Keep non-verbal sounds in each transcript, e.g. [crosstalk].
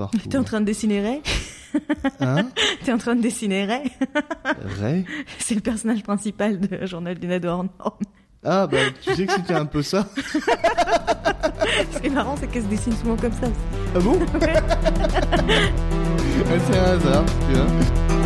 partout. [laughs] T'es en train de dessiner Ray? Hein? T'es en train de dessiner Ray? Ray? C'est le personnage principal de Journal d'une ado hors norme. Ah bah tu sais que c'était un peu ça. [laughs] Ce qui est marrant, c'est qu'elle se dessine souvent comme ça. Ah bon? [laughs] C'est un hasard, tu vois.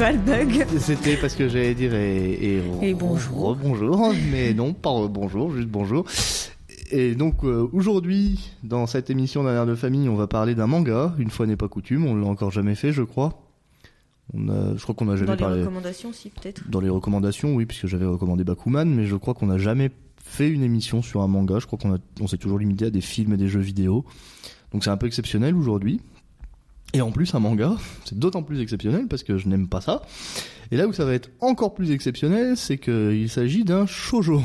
C'était Et- quoi le bug C'était parce que j'allais dire et, et, Et bonjour. bonjour, mais non, pas bonjour, juste bonjour. Et donc euh, aujourd'hui, dans cette émission d'un air de famille, on va parler d'un manga. Une fois n'est pas coutume, on l'a encore jamais fait, je crois. On a, je crois qu'on a Dans jamais les parlé recommandations, si, peut-être. dans les recommandations, oui, puisque j'avais recommandé Bakuman, mais je crois qu'on n'a jamais fait une émission sur un manga. Je crois qu'on on s'est toujours limité à des films et des jeux vidéo. Donc c'est un peu exceptionnel aujourd'hui. Et en plus, un manga, [laughs] c'est d'autant plus exceptionnel parce que je n'aime pas ça. Et là où ça va être encore plus exceptionnel, c'est qu'il s'agit d'un shoujo.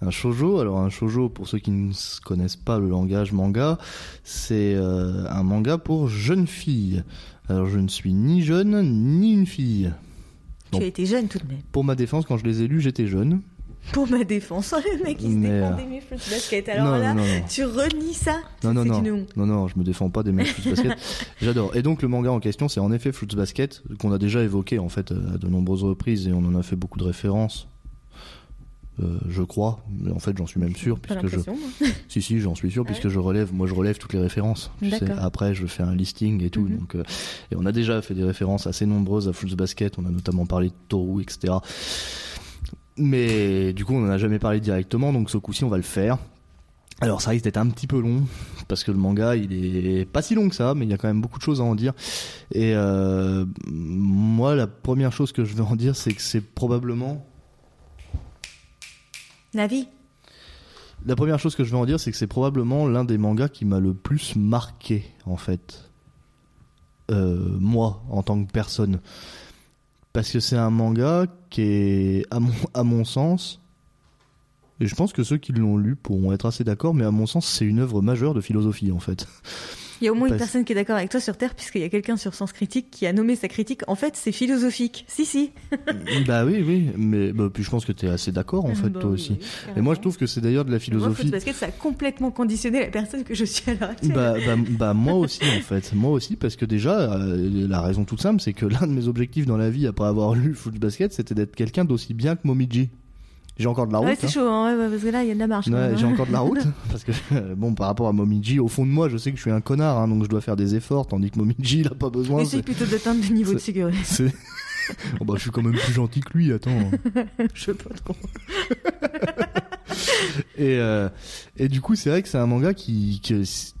Un shoujo, alors un shoujo, pour ceux qui ne connaissent pas le langage manga, c'est euh, un manga pour jeunes filles. Alors je ne suis ni jeune ni une fille. Tu as été jeune tout de même. Pour ma défense, quand je les ai lus, j'étais jeune. Pour ma défense, [laughs] le mec, il se Mais, défend euh, des Fruits Basket. Alors non, là, non, non, tu renies ça non, non, non, une non, non, je me défends pas des mecs Fruits Basket. [laughs] J'adore. Et donc le manga en question, c'est en effet Fruits Basket qu'on a déjà évoqué en fait à de nombreuses reprises et on en a fait beaucoup de références. Euh, je crois, mais en fait j'en suis même sûr puisque je, [laughs] si si j'en suis sûr puisque je relève, moi je relève toutes les références. Tu sais, après je fais un listing et tout, Mhm. donc euh, et on a déjà fait des références assez nombreuses à Fruits Basket. On a notamment parlé de Toru, etc. Mais du coup, on n'en a jamais parlé directement, donc ce coup-ci, on va le faire. Alors, ça risque d'être un petit peu long, parce que le manga, il est pas si long que ça, mais il y a quand même beaucoup de choses à en dire. Et euh, moi, la première chose que je vais en dire, c'est que c'est probablement... La vie. La première chose que je vais en dire, c'est que c'est probablement l'un des mangas qui m'a le plus marqué, en fait. Euh, moi, en tant que personne. Parce que c'est un manga qui est, à mon, à mon sens, et je pense que ceux qui l'ont lu pourront être assez d'accord, mais à mon sens, c'est une œuvre majeure de philosophie, en fait. Il y a au moins une personne qui est d'accord avec toi sur Terre, puisqu'il y a quelqu'un sur Sens Critique qui a nommé sa critique. En fait, c'est philosophique. Si, si. [laughs] bah oui, oui, mais bah, puis je pense que tu es assez d'accord, en fait, Bah toi oui, aussi. oui, Et moi, je trouve que c'est d'ailleurs de la Moi, philosophie. Basket, ça a complètement conditionné la personne que je suis à l'heure actuelle. Bah, bah, [laughs] bah, moi aussi en fait, moi aussi parce que déjà euh, la raison toute simple c'est que [laughs] l'un de mes objectifs dans la vie après avoir lu Foot Basket c'était d'être quelqu'un d'aussi bien que Momiji. J'ai encore de la route. ouais, c'est hein. chaud, hein, ouais, parce que là, il y a de la marche. Ouais, même, j'ai hein. encore de la route [laughs] parce que euh, bon par rapport à Momiji au fond de moi je sais que je suis un connard hein, donc je dois faire des efforts tandis que Momiji il a pas besoin. Essaye plutôt d'atteindre le niveau de sécurité. [laughs] c'est- Oh, bah, je suis quand même plus gentil que lui attends. [laughs] Je sais pas trop. Et, euh, et du coup, c'est vrai que c'est un manga qui, qui-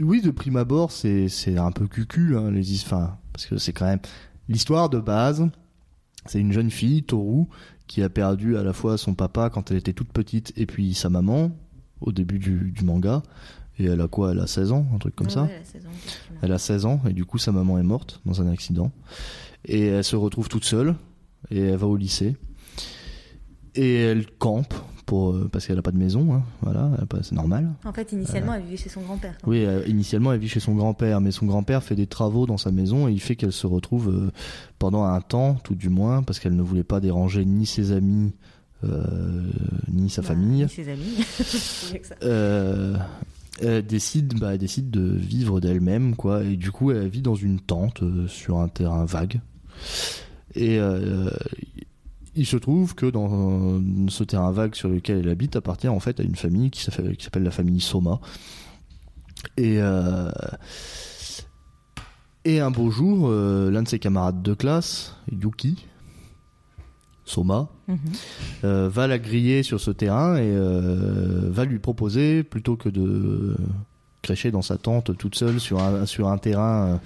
oui, de prime abord, c'est c'est un peu cucu, hein, les enfin, parce que c'est quand même l'histoire de base. C'est une jeune fille, Toru, qui a perdu à la fois son papa quand elle était toute petite et puis sa maman au début du, du manga. Et elle a quoi? Elle a 16 ans, un truc comme Ouais, ça? ouais, saison, effectivement. Elle a 16 ans et du coup sa maman est morte dans un accident. Et elle se retrouve toute seule et elle va au lycée. Et elle campe pour, euh, parce qu'elle a pas de maison, hein, voilà, c'est normal. En fait, initialement, elle vivait chez son grand-père. Oui, euh, initialement elle vit chez son grand-père, mais son grand-père fait des travaux dans sa maison et il fait qu'elle se retrouve euh, pendant un temps, tout du moins, parce qu'elle ne voulait pas déranger ni ses amis euh, ni sa Bah, famille. ni ses amis. [laughs] Euh, elle décide, bah, elle décide de vivre d'elle-même, quoi. Et du coup, elle vit dans une tente euh, sur un terrain vague. Et euh, il se trouve que dans ce terrain vague sur lequel elle habite appartient en fait à une famille qui s'appelle la famille Soma. Et euh, et un beau jour, euh, l'un de ses camarades de classe, Yuki Soma, Mhm. euh, va la griller sur ce terrain et euh, va lui proposer plutôt que de crécher dans sa tente toute seule sur un sur un terrain euh,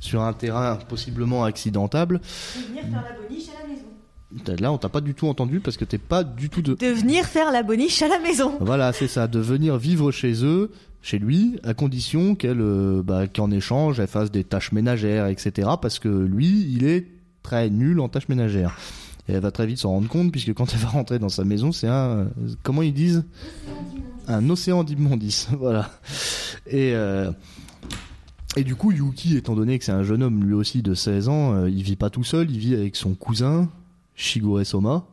sur un terrain possiblement accidentable. venir faire la boniche à la maison. Là, on t'a pas du tout entendu parce que t'es pas du tout de. De venir faire la boniche à la maison. Voilà, c'est ça, de venir vivre chez eux, chez lui, à condition qu'elle, euh, bah, qu'en échange, elle fasse des tâches ménagères, etc. Parce que lui, il est très nulle en tâches ménagères. Et elle va très vite s'en rendre compte puisque quand elle va rentrer dans sa maison, c'est un comment ils disent? Un océan d'immondices, [laughs] voilà. Et euh, et du coup, Yuki, étant donné que c'est un jeune homme lui aussi de 16 ans, euh, il vit pas tout seul, il vit avec son cousin Shigure Soma,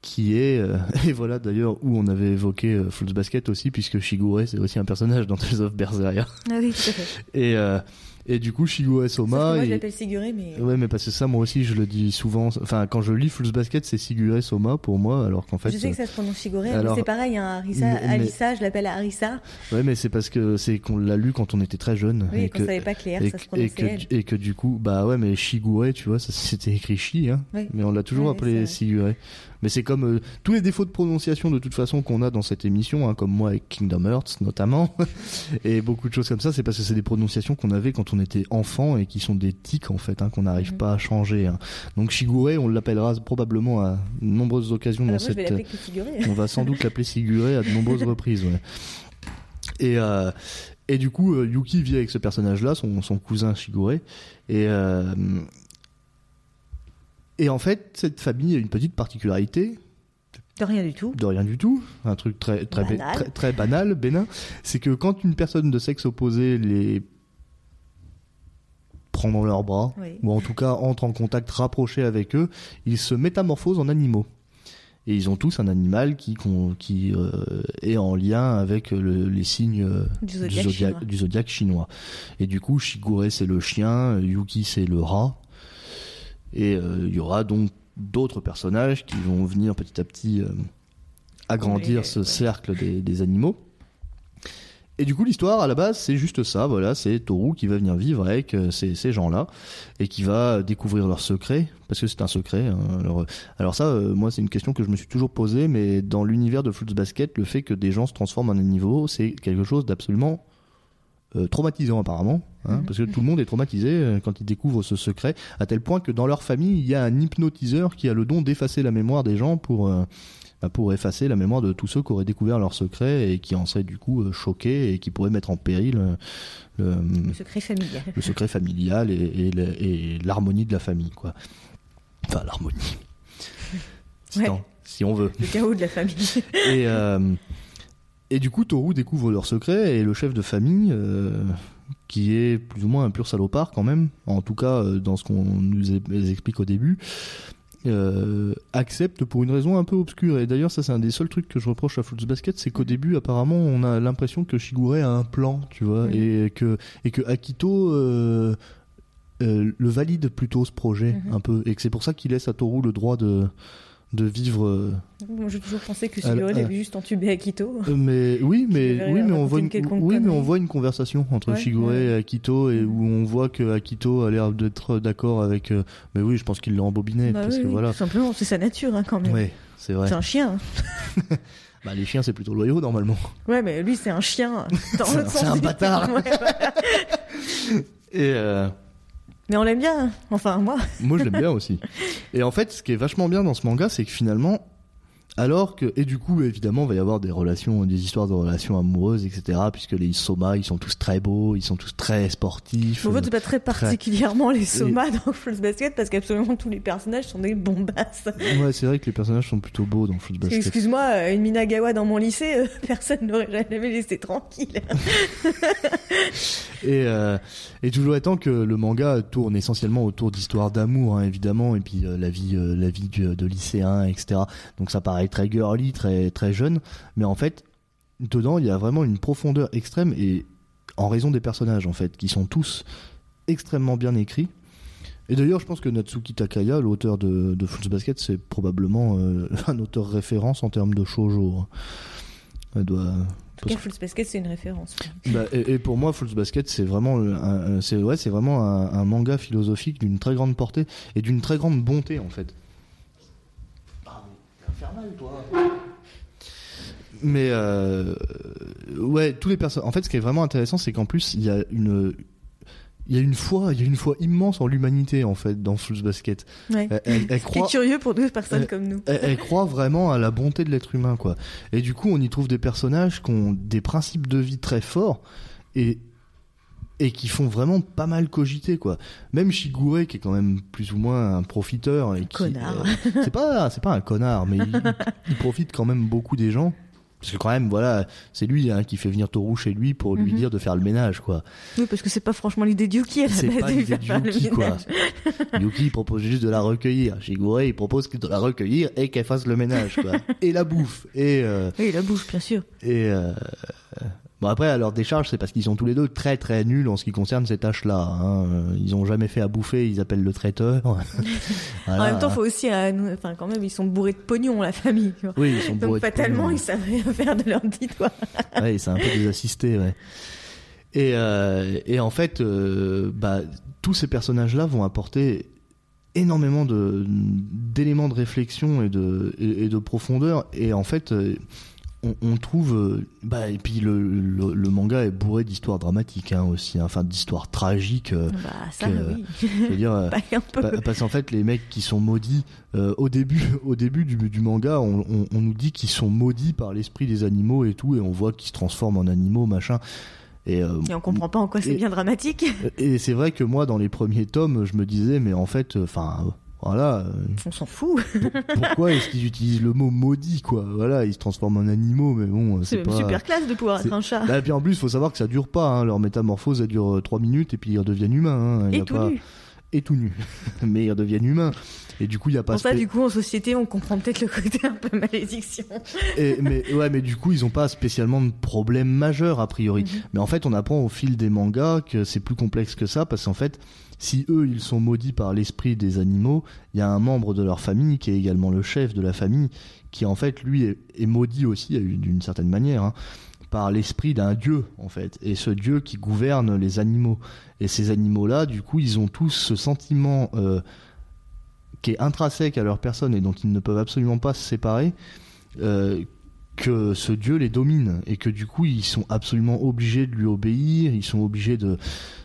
qui est euh, [laughs] et voilà d'ailleurs où on avait évoqué euh, Fruits Basket aussi, puisque Shigure c'est aussi un personnage dans Tales of Berseria. Ah oui, tout à fait. Et euh, et du coup, que Soma. moi, je l'appelle Siguré, mais. Ouais, mais parce que ça, moi aussi, je le dis souvent. Enfin, quand je lis Fruits Basket, c'est Shigure Soma pour moi, alors qu'en fait. je sais que ça se prononce Siguré, alors- mais c'est pareil, hein, Arisa, Mais- Alissa, je l'appelle Arissa. Ouais, mais c'est parce que c'est qu'on l'a lu quand on était très jeune. Oui, et qu'on savait pas que les R, et, ça se et prononçait que, elle. et que du coup, bah ouais, mais Shigure, tu vois, ça c'était écrit Shi, hein. Mais on l'a toujours Ouais, appelé c'est Sigure. Mais c'est comme euh, tous les défauts de prononciation de toute façon qu'on a dans cette émission, hein, comme moi avec Kingdom Hearts notamment, [laughs] et beaucoup de choses comme ça, c'est parce que c'est des prononciations qu'on avait quand on était enfant et qui sont des tics en fait, hein, qu'on n'arrive Mhm. pas à changer. hein. Donc Shigure, on l'appellera probablement à de nombreuses occasions Alors dans moi, je vais cette Siguré. on va sans doute l'appeler Siguré à de nombreuses reprises. Ouais. Et, euh, et du coup, euh, Yuki vit avec ce personnage-là, son, son cousin Shigure. Et, euh, et en fait, cette famille a une petite particularité, De rien du tout. de rien du tout, un truc très, très, Banal. très, très banal, bénin, c'est que quand une personne de sexe opposé les prend dans leurs bras, Oui. ou en tout cas entre en contact rapproché avec eux, ils se métamorphosent en animaux. Et ils ont tous un animal qui, euh, est en lien avec le- les signes euh, Du zodiaque du zodiaque chinois. Et du coup, Shigure c'est le chien, Yuki c'est le rat. Et euh, il y aura donc d'autres personnages qui vont venir petit à petit euh, agrandir Oui, ce ouais. cercle des, des animaux. Et du coup, l'histoire à la base, c'est juste ça. Voilà, c'est Toru qui va venir vivre avec euh, ces, ces gens-là et qui va découvrir leurs secrets, parce que c'est un secret. hein. Alors, euh, alors ça, euh, moi, c'est une question que je me suis toujours posée, mais dans l'univers de Fruits Basket, le fait que des gens se transforment en animaux, c'est quelque chose d'absolument euh, traumatisant apparemment, hein, Mhm. parce que tout le monde est traumatisé euh, quand ils découvrent ce secret, à tel point que dans leur famille, il y a un hypnotiseur qui a le don d'effacer la mémoire des gens pour euh, bah, pour effacer la mémoire de tous ceux qui auraient découvert leur secret et qui en seraient du coup choqués et qui pourraient mettre en péril le, Le secret familial. le secret familial et, et l'harmonie de la famille, quoi. Enfin, l'harmonie. Si, Ouais. si on veut. Le chaos de la famille. Et, et du coup, Toru découvre leur secret et le chef de famille, euh, qui est plus ou moins un pur salopard quand même, en tout cas euh, dans ce qu'on nous explique au début, euh, accepte pour une raison un peu obscure. Et d'ailleurs, ça c'est un des seuls trucs que je reproche à Fruits Basket, c'est qu'au début, apparemment, on a l'impression que Shigure a un plan, tu vois, et que et que Akito euh, le valide plutôt ce projet Mhm. un peu, et que c'est pour ça qu'il laisse à Toru le droit de de vivre. euh, Moi, j'ai toujours pensé que euh, l'avait juste entubé Akito. euh, Mais oui, mais oui, mais on voit une oui, mais on voit une conversation entre Ouais, Shigure ouais. et Akito et où on voit que Akito a l'air d'être d'accord avec. euh, mais oui, je pense qu'il l'a embobiné Bah parce oui, que oui, voilà. Tout simplement, c'est sa nature hein, quand même. Ouais, c'est vrai. C'est un chien. [laughs] Bah, les chiens, c'est plutôt loyaux normalement. Ouais, mais lui, c'est un chien. [laughs] C'est un- bâtard. terme, ouais, voilà. [laughs] Et euh, Mais on l'aime bien. hein. Enfin, moi. moi, je l'aime [laughs] bien aussi. Et en fait, ce qui est vachement bien dans ce manga, c'est que finalement. Alors que, et du coup, évidemment, il va y avoir des relations, des histoires de relations amoureuses, etc. Puisque les Soma, ils sont tous très beaux, ils sont tous très sportifs. En euh, fait, c'est pas très particulièrement les somas dans Fruits Basket parce qu'absolument tous les personnages sont des bombasses. Ouais, c'est vrai que les personnages sont plutôt beaux dans Fruits Basket. Excuse-moi, euh, une Minagawa dans mon lycée, euh, [laughs] personne n'aurait jamais laissé tranquille. [laughs] Et, euh, et toujours étant que le manga tourne essentiellement autour d'histoires d'amour, hein, évidemment, et puis euh, la vie, euh, la vie du- de lycéen, etc. Donc ça paraît très girly, très très jeune, mais en fait, dedans, il y a vraiment une profondeur extrême et en raison des personnages, en fait, qui sont tous extrêmement bien écrits. Et d'ailleurs, je pense que Natsuki Takaya, l'auteur de, de Fruits Basket, c'est probablement euh, [laughs] un auteur référence en termes de shoujo. hein. Elle doit, En tout Parce cas, Fruits Basket, c'est une référence. bah, et, et pour moi, Fruits Basket, c'est vraiment, un- un- c'est ouais, c'est vraiment un, un manga philosophique d'une très grande portée et d'une très grande bonté en fait. Mais toi. Euh, ouais, tous les personnes. En fait, ce qui est vraiment intéressant, c'est qu'en plus, il y a une, il y a une foi, il y a une foi immense en l'humanité en fait dans Fruits Basket. Ouais. Elle, elle- elle C'est croit, curieux pour deux personnes comme nous. elle, elle croit vraiment à la bonté de l'être humain, quoi. Et du coup, on y trouve des personnages qui ont des principes de vie très forts et et qui font vraiment pas mal cogiter quoi. Même Shigure qui est quand même plus ou moins un profiteur et qui Connard. euh, c'est pas c'est pas un connard mais il, [laughs] il profite quand même beaucoup des gens. Parce que quand même, voilà, c'est lui hein, qui fait venir Toru chez lui pour lui Mhm. dire de faire le ménage, quoi. Oui, parce que c'est pas franchement l'idée de Yuki C'est pas l'idée de Yuki, quoi. [laughs] Yuki il propose juste de la recueillir. Shigure il propose de la recueillir et qu'elle fasse le ménage, quoi. et la bouffe. Et euh, Oui, la bouche, bien sûr. et euh, bon après à leur décharge c'est parce qu'ils sont tous les deux très très nuls en ce qui concerne ces tâches-là. hein. Ils ont jamais fait à bouffer, ils appellent le traiteur. [laughs] En même temps, faut aussi, euh, nous- enfin, quand même, ils sont bourrés de pognon, la famille. oui, ils sont bourrés Donc, fatalement, ils savent rien faire de leur petit doigt. [laughs] ouais, c'est un peu des assistés, ouais. Et, euh, et en fait, euh, bah, tous ces personnages-là vont apporter énormément de d'éléments de réflexion et de et, de profondeur. Et en fait, on, on trouve, euh, bah, et puis le, le, le manga est bourré d'histoires dramatiques hein, aussi, hein, enfin d'histoires tragiques. euh, Bah, ça, que- oui. [laughs] je veux dire. euh, [laughs] Parce qu'en fait, les mecs qui sont maudits, au début, [laughs] au début du, du manga, on, on- on nous dit qu'ils sont maudits par l'esprit des animaux et tout, et on voit qu'ils se transforment en animaux, machin. Et, euh, Et on comprend pas en quoi c'est bien dramatique. et c'est vrai que moi, dans les premiers tomes, je me disais, mais en fait, enfin, voilà, euh, On s'en fout. pourquoi est-ce qu'ils utilisent le mot maudit, quoi? Voilà, ils se transforment en animaux, mais bon, C'est c'est même pas. super classe de pouvoir être un chat. Bah, et puis en plus, faut savoir que ça dure pas. Hein, leur métamorphose, elle dure 3 minutes et puis ils redeviennent humains. Hein, y Et a tout pas... nu. Et tout nu. [laughs] mais ils redeviennent humains. Et du coup, il y a pas Pour ça, du coup, en société, on comprend peut-être le côté un peu malédiction. Et, mais ouais, mais du coup, ils ont pas spécialement de problème majeur a priori. Mhm. Mais en fait, on apprend au fil des mangas que c'est plus complexe que ça parce qu'en fait, si eux ils sont maudits par l'esprit des animaux, il y a un membre de leur famille qui est également le chef de la famille qui en fait lui est, maudit aussi d'une certaine manière. hein, par l'esprit d'un dieu en fait et ce dieu qui gouverne les animaux et ces animaux là du coup ils ont tous ce sentiment euh, qui est intrinsèque à leur personne et dont ils ne peuvent absolument pas se séparer euh, que ce dieu les domine et que du coup ils sont absolument obligés de lui obéir, ils sont obligés de,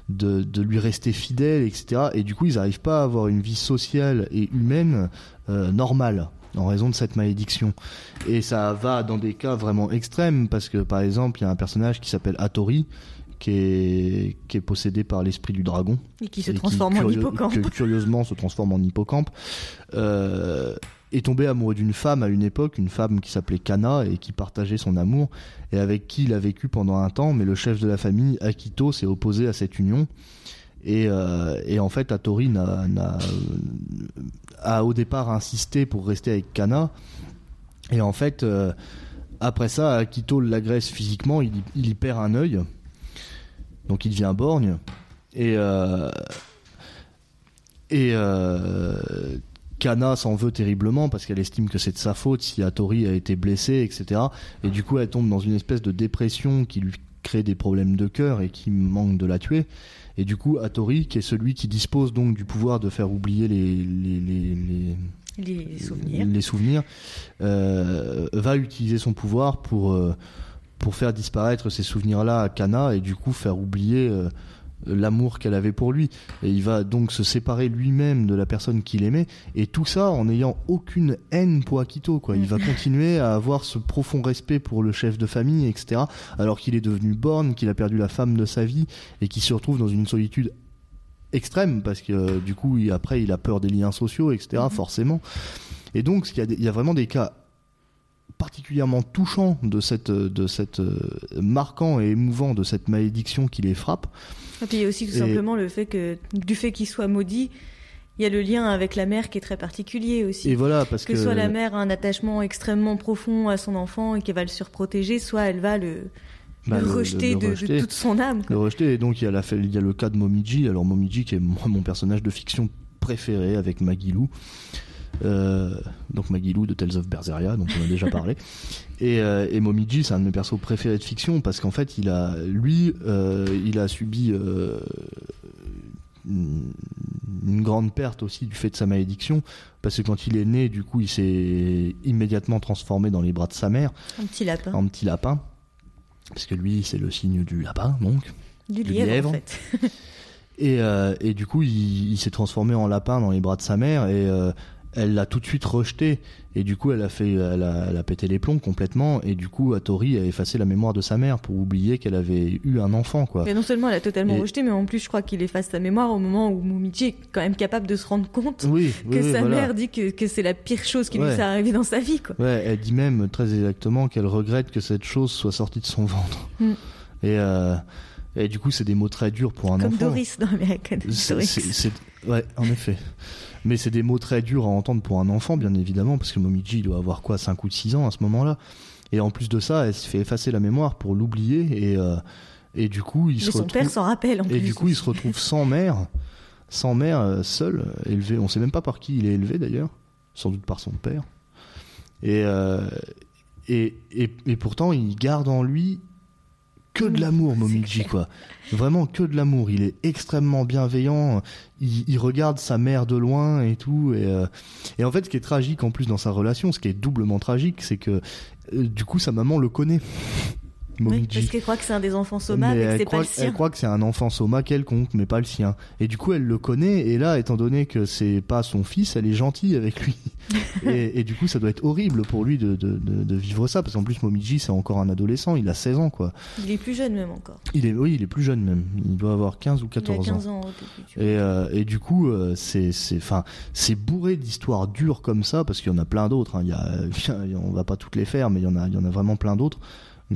de, de lui rester fidèles, etc. Et du coup ils n'arrivent pas à avoir une vie sociale et humaine euh, normale en raison de cette malédiction. Et ça va dans des cas vraiment extrêmes parce que par exemple il y a un personnage qui s'appelle Hattori qui est, qui est possédé par l'esprit du dragon Et qui se et qui, transforme en hippocampe. que curieusement se transforme en hippocampe, euh, est tombé amoureux d'une femme à une époque, une femme qui s'appelait Kana et qui partageait son amour et avec qui il a vécu pendant un temps, mais le chef de la famille, Akito, s'est opposé à cette union. Et, euh, et en fait, n'a, euh, a au départ insisté pour rester avec Kana. Et en fait, euh, après ça, Akito l'agresse physiquement, il, il y perd un œil. Donc il devient borgne. Et, et Kana s'en veut terriblement parce qu'elle estime que c'est de sa faute si Hattori a été blessé, etc. Et du coup, elle tombe dans une espèce de dépression qui lui crée des problèmes de cœur et qui manque de la tuer. Et du coup, Hattori, qui est celui qui dispose donc du pouvoir de faire oublier les, les, les, les, Les souvenirs. les souvenirs, euh, va utiliser son pouvoir pour, euh, pour faire disparaître ces souvenirs-là à Kana et du coup faire oublier euh, l'amour qu'elle avait pour lui. Et il va donc se séparer lui-même de la personne qu'il aimait et tout ça en n'ayant aucune haine pour Akito. Quoi. Il va continuer à avoir ce profond respect pour le chef de famille, etc. Alors qu'il est devenu borne, qu'il a perdu la femme de sa vie et qu'il se retrouve dans une solitude extrême parce que euh, du coup il- après il a peur des liens sociaux etc Mhm. forcément et donc il y, a des- il y a vraiment des cas particulièrement touchants de cette de cette euh, marquant et émouvant de cette malédiction qui les frappe Et puis il y a aussi tout Et- simplement le fait que, du fait qu'il soit maudit, il y a le lien avec la mère qui est très particulier aussi. et voilà parce que, que, soit la mère a un attachement extrêmement profond à son enfant et qu'elle va le surprotéger, soit elle va le, bah, le rejeter, le de, de rejeter. toute son âme. quoi. le rejeter et donc il y a la il y a le cas de Momiji alors Momiji qui est mon personnage de fiction préféré avec Magilou Euh, donc Magilou de Tales of Berseria dont on a déjà parlé [laughs] et, euh, et Momiji c'est un de mes persos préférés de fiction parce qu'en fait il a lui euh, il a subi euh, une une grande perte aussi du fait de sa malédiction parce que quand il est né du coup il s'est immédiatement transformé dans les bras de sa mère Un petit lapin. en petit lapin parce que lui c'est le signe du lapin donc du du lièvre, lièvre. en fait. [laughs] et, euh, et du coup, il, il s'est transformé en lapin dans les bras de sa mère et euh, elle l'a tout de suite rejeté et du coup elle a fait elle a, elle a pété les plombs complètement et du coup Atori a effacé la mémoire de sa mère pour oublier qu'elle avait eu un enfant quoi Mais non seulement elle a totalement Et- rejeté, mais en plus je crois qu'il efface sa mémoire au moment où Momiji est quand même capable de se rendre compte oui, que oui, sa voilà. mère dit que, que c'est la pire chose qui lui s'est arrivée dans sa vie quoi. Ouais, elle dit même très exactement qu'elle regrette que cette chose soit sortie de son ventre. Mm. Et, euh, et du coup, c'est des mots très durs pour un Comme enfant. Doris dans American Ouais, en effet. Mais c'est des mots très durs à entendre pour un enfant, bien évidemment, parce que Momiji doit avoir quoi, 5 ou 6 ans à ce moment-là. Et en plus de ça, elle se fait effacer la mémoire pour l'oublier. Et, euh, et du coup, il Mais se son retrouve. père s'en rappelle en Et plus. du coup, il se retrouve sans mère, sans mère, euh, seul, élevé. On sait même pas par qui il est élevé d'ailleurs, sans doute par son père. Et, euh, et, et, et pourtant, il garde en lui que de l'amour, Momiji, quoi. Vraiment que de l'amour. Il est extrêmement bienveillant. Il, il regarde sa mère de loin et tout. Et, euh, et en fait, ce qui est tragique en plus dans sa relation, ce qui est doublement tragique, c'est que euh, du coup, sa maman le connaît. Oui, parce qu'elle croit que c'est un des enfants Soma, mais, que elle c'est pas le elle sien. croit que c'est un enfant soma quelconque, mais pas le sien. Et du coup, elle le connaît, et là, étant donné que c'est pas son fils, elle est gentille avec lui. [laughs] et, et du coup, ça doit être horrible pour lui de, de, de, de vivre ça, parce qu'en plus, Momiji, c'est encore un adolescent, il a 16 ans, quoi. Il est plus jeune même encore. Il est, oui, il est plus jeune même. Il doit avoir 15 ou 14 il a ans. 15 ans. vois. Et, euh, et du coup, euh, c'est c'est enfin c'est bourré d'histoires dures comme ça parce qu'il y en a plein d'autres. hein. Il y a- [laughs] on va pas toutes les faire, mais il y en a il y en a vraiment plein d'autres,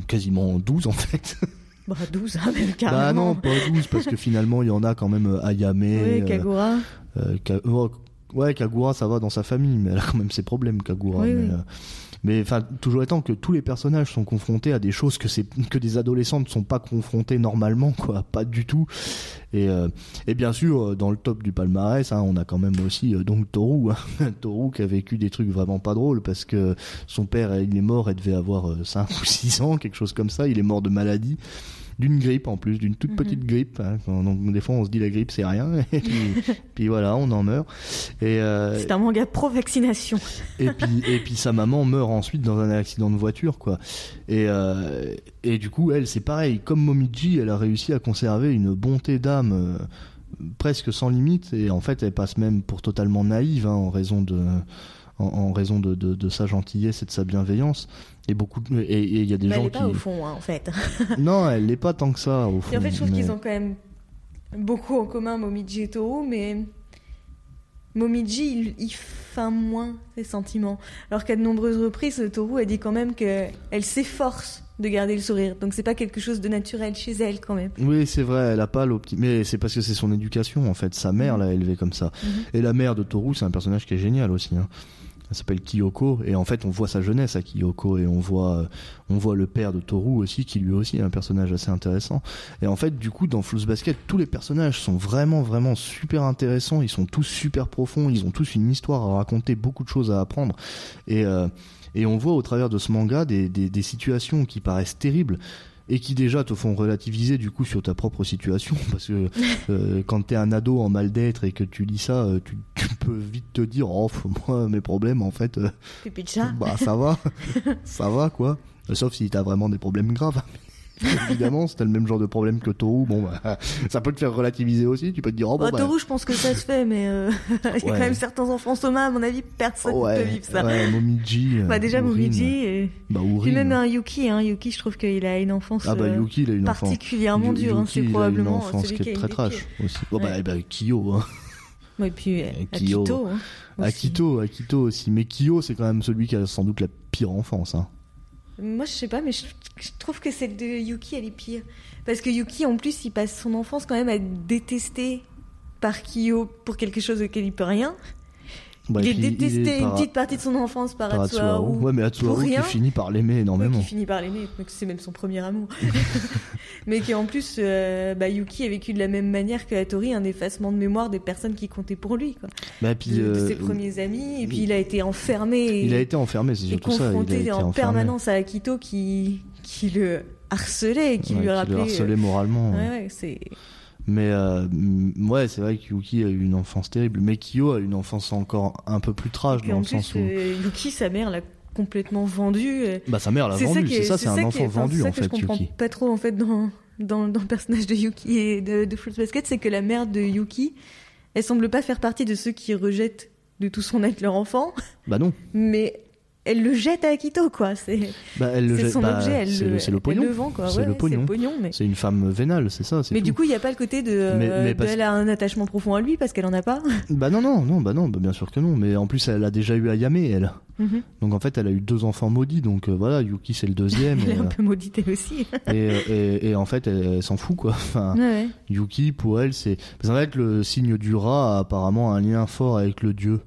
quasiment 12 en fait. [laughs] Bah 12, hein, même Bah carrément. non, pas 12 parce que finalement il y en a quand même euh, Ayame. Oui, euh, Kagura. euh, Ka- oh, ouais, Kagura ça va dans sa famille, mais elle a quand même ses problèmes Kagura. Oui, mais oui. Euh, mais enfin toujours étant que tous les personnages sont confrontés à des choses que c'est que des adolescents ne sont pas confrontés normalement quoi, pas du tout. Et euh, et bien sûr euh, dans le top du palmarès, hein, on a quand même aussi euh, donc Toru, hein. [laughs] Toru qui a vécu des trucs vraiment pas drôles parce que son père il est mort, elle devait avoir 5 [laughs] ou 6 ans, quelque chose comme ça, il est mort de maladie d'une grippe en plus, d'une toute Mhm. petite grippe. hein. Donc des fois on se dit la grippe c'est rien, [laughs] et puis, [laughs] puis voilà on en meurt. Et, euh, C'est un manga pro-vaccination. et puis et puis sa maman meurt ensuite dans un accident de voiture quoi. Et euh, et du coup elle c'est pareil comme Momiji elle a réussi à conserver une bonté d'âme euh, presque sans limite et en fait elle passe même pour totalement naïve hein, en raison de en, en raison de, de, de sa gentillesse et de sa bienveillance et beaucoup et il y a des Mais elle gens est pas qui au fond, hein, en fait. [laughs] non elle l'est pas tant que ça au fond Et en fait, je trouve mais- qu'ils ont quand même beaucoup en commun, Momiji et Toru, mais Momiji, il, il feint moins ses sentiments. Alors qu'à de nombreuses reprises, Toru a dit quand même qu'elle s'efforce de garder le sourire. Donc c'est pas quelque chose de naturel chez elle quand même. Oui, c'est vrai, elle a pas l'opti... Mais c'est parce que c'est son éducation, en fait. Sa mère l'a élevée comme ça. Mhm. Et la mère de Toru, c'est un personnage qui est génial aussi. Hein. Elle s'appelle Kyoko. Et en fait, on voit sa jeunesse à Kyoko. Et on voit, euh, on voit le père de Toru aussi, qui lui aussi est un personnage assez intéressant. Et en fait, du coup, dans Fluss Basket, tous les personnages sont vraiment, vraiment super intéressants. Ils sont tous super profonds. Ils ont tous une histoire à raconter, beaucoup de choses à apprendre. Et, euh, et on voit au travers de ce manga des, des, des situations qui paraissent terribles et qui déjà te font relativiser du coup sur ta propre situation. [laughs] Parce que euh, quand t'es un ado en mal d'être et que tu lis ça euh, tu, tu peux vite te dire oh moi mes problèmes en fait euh, bah ça va. [laughs] Ça va quoi. Sauf si t'as vraiment des problèmes graves évidemment t'as le même genre de problème que Toru bon bah, [laughs] ça peut te faire relativiser aussi tu peux te dire oh bon Bah, bah, Toru, je pense que ça se fait, mais euh, [laughs] il y a Ouais. quand même certains enfants Soma, à mon avis, personne ne peut ouais, vivre ça. ouais Momiji euh, Bah déjà Urin. Momiji, et... bah puis même un Yuki, hein. Yuki, je trouve qu'il a une enfance ah bah euh, Yuki il a une particulièrement dure. hein. C'est il a une probablement enfance celui qui qui est une très trash aussi oh, bah, Ouais. bah Kyo hein. Et puis euh. Akito. hein. Akito, Akito aussi. Mais Kyo, c'est quand même celui qui a sans doute la pire enfance. Hein. Moi, je sais pas, mais je, trouve que celle de Yuki, elle est pire. Parce que Yuki, en plus, il passe son enfance quand même à détesté par Kyo pour quelque chose auquel il peut rien. Bah, il est détesté une petite partie de son enfance par, par Atsuharu. Atsuharu. Ouais, mais Atsuharu qui finit par l'aimer Ouais, énormément. qui finit par l'aimer, c'est même son premier amour. [laughs] [laughs] mais qui en plus, euh, bah, Yuki a vécu de la même manière que Hattori un effacement de mémoire des personnes qui comptaient pour lui, quoi. Bah, puis, de, de euh, ses premiers amis, et puis il a été enfermé et, Il a été enfermé, c'est surtout ça. Il a confronté été en enfermé. permanence à Akito qui, qui le harcelait qui Ouais, lui qui rappelait. le harcelait euh, moralement. ouais, ouais, c'est. Mais euh, ouais, c'est vrai que Yuki a eu une enfance terrible. Mais Kyo a eu une enfance encore un peu plus trash dans en le plus, sens où. euh, Yuki, sa mère l'a complètement vendu. euh, Bah, sa mère l'a vendu, c'est est- ça, c'est un enfant vendu en fait, comprends Yuki. pas trop en fait dans, dans, dans le personnage de Yuki et de, de Fruits Basket, c'est que la mère de Yuki, elle semble pas faire partie de ceux qui rejettent de tout son être leur enfant, Bah non. mais elle le jette à Akito, quoi. C'est Bah, elle son bah, objet, elle c'est le, le, elle pognon. le vend, quoi. C'est Ouais, le pognon. pognon, mais... C'est une femme vénale, c'est ça. Mais tout. du coup, il n'y a pas le côté de. Mais- euh, mais parce- d'elle a un attachement profond à lui parce qu'elle en a pas. [laughs] Bah non, non, non, bah non, bah bien sûr que non. Mais en plus, elle a déjà eu Ayame, elle. Mhm. Donc en fait, elle a eu deux enfants maudits. Donc euh, voilà, Yuki c'est le deuxième. [laughs] Elle et, est un peu maudite elle aussi. et, et- et en fait, elle, elle s'en fout quoi. [laughs] Enfin, Ouais, ouais. Yuki pour elle, c'est parce qu'en fait le signe du rat a apparemment un lien fort avec le dieu.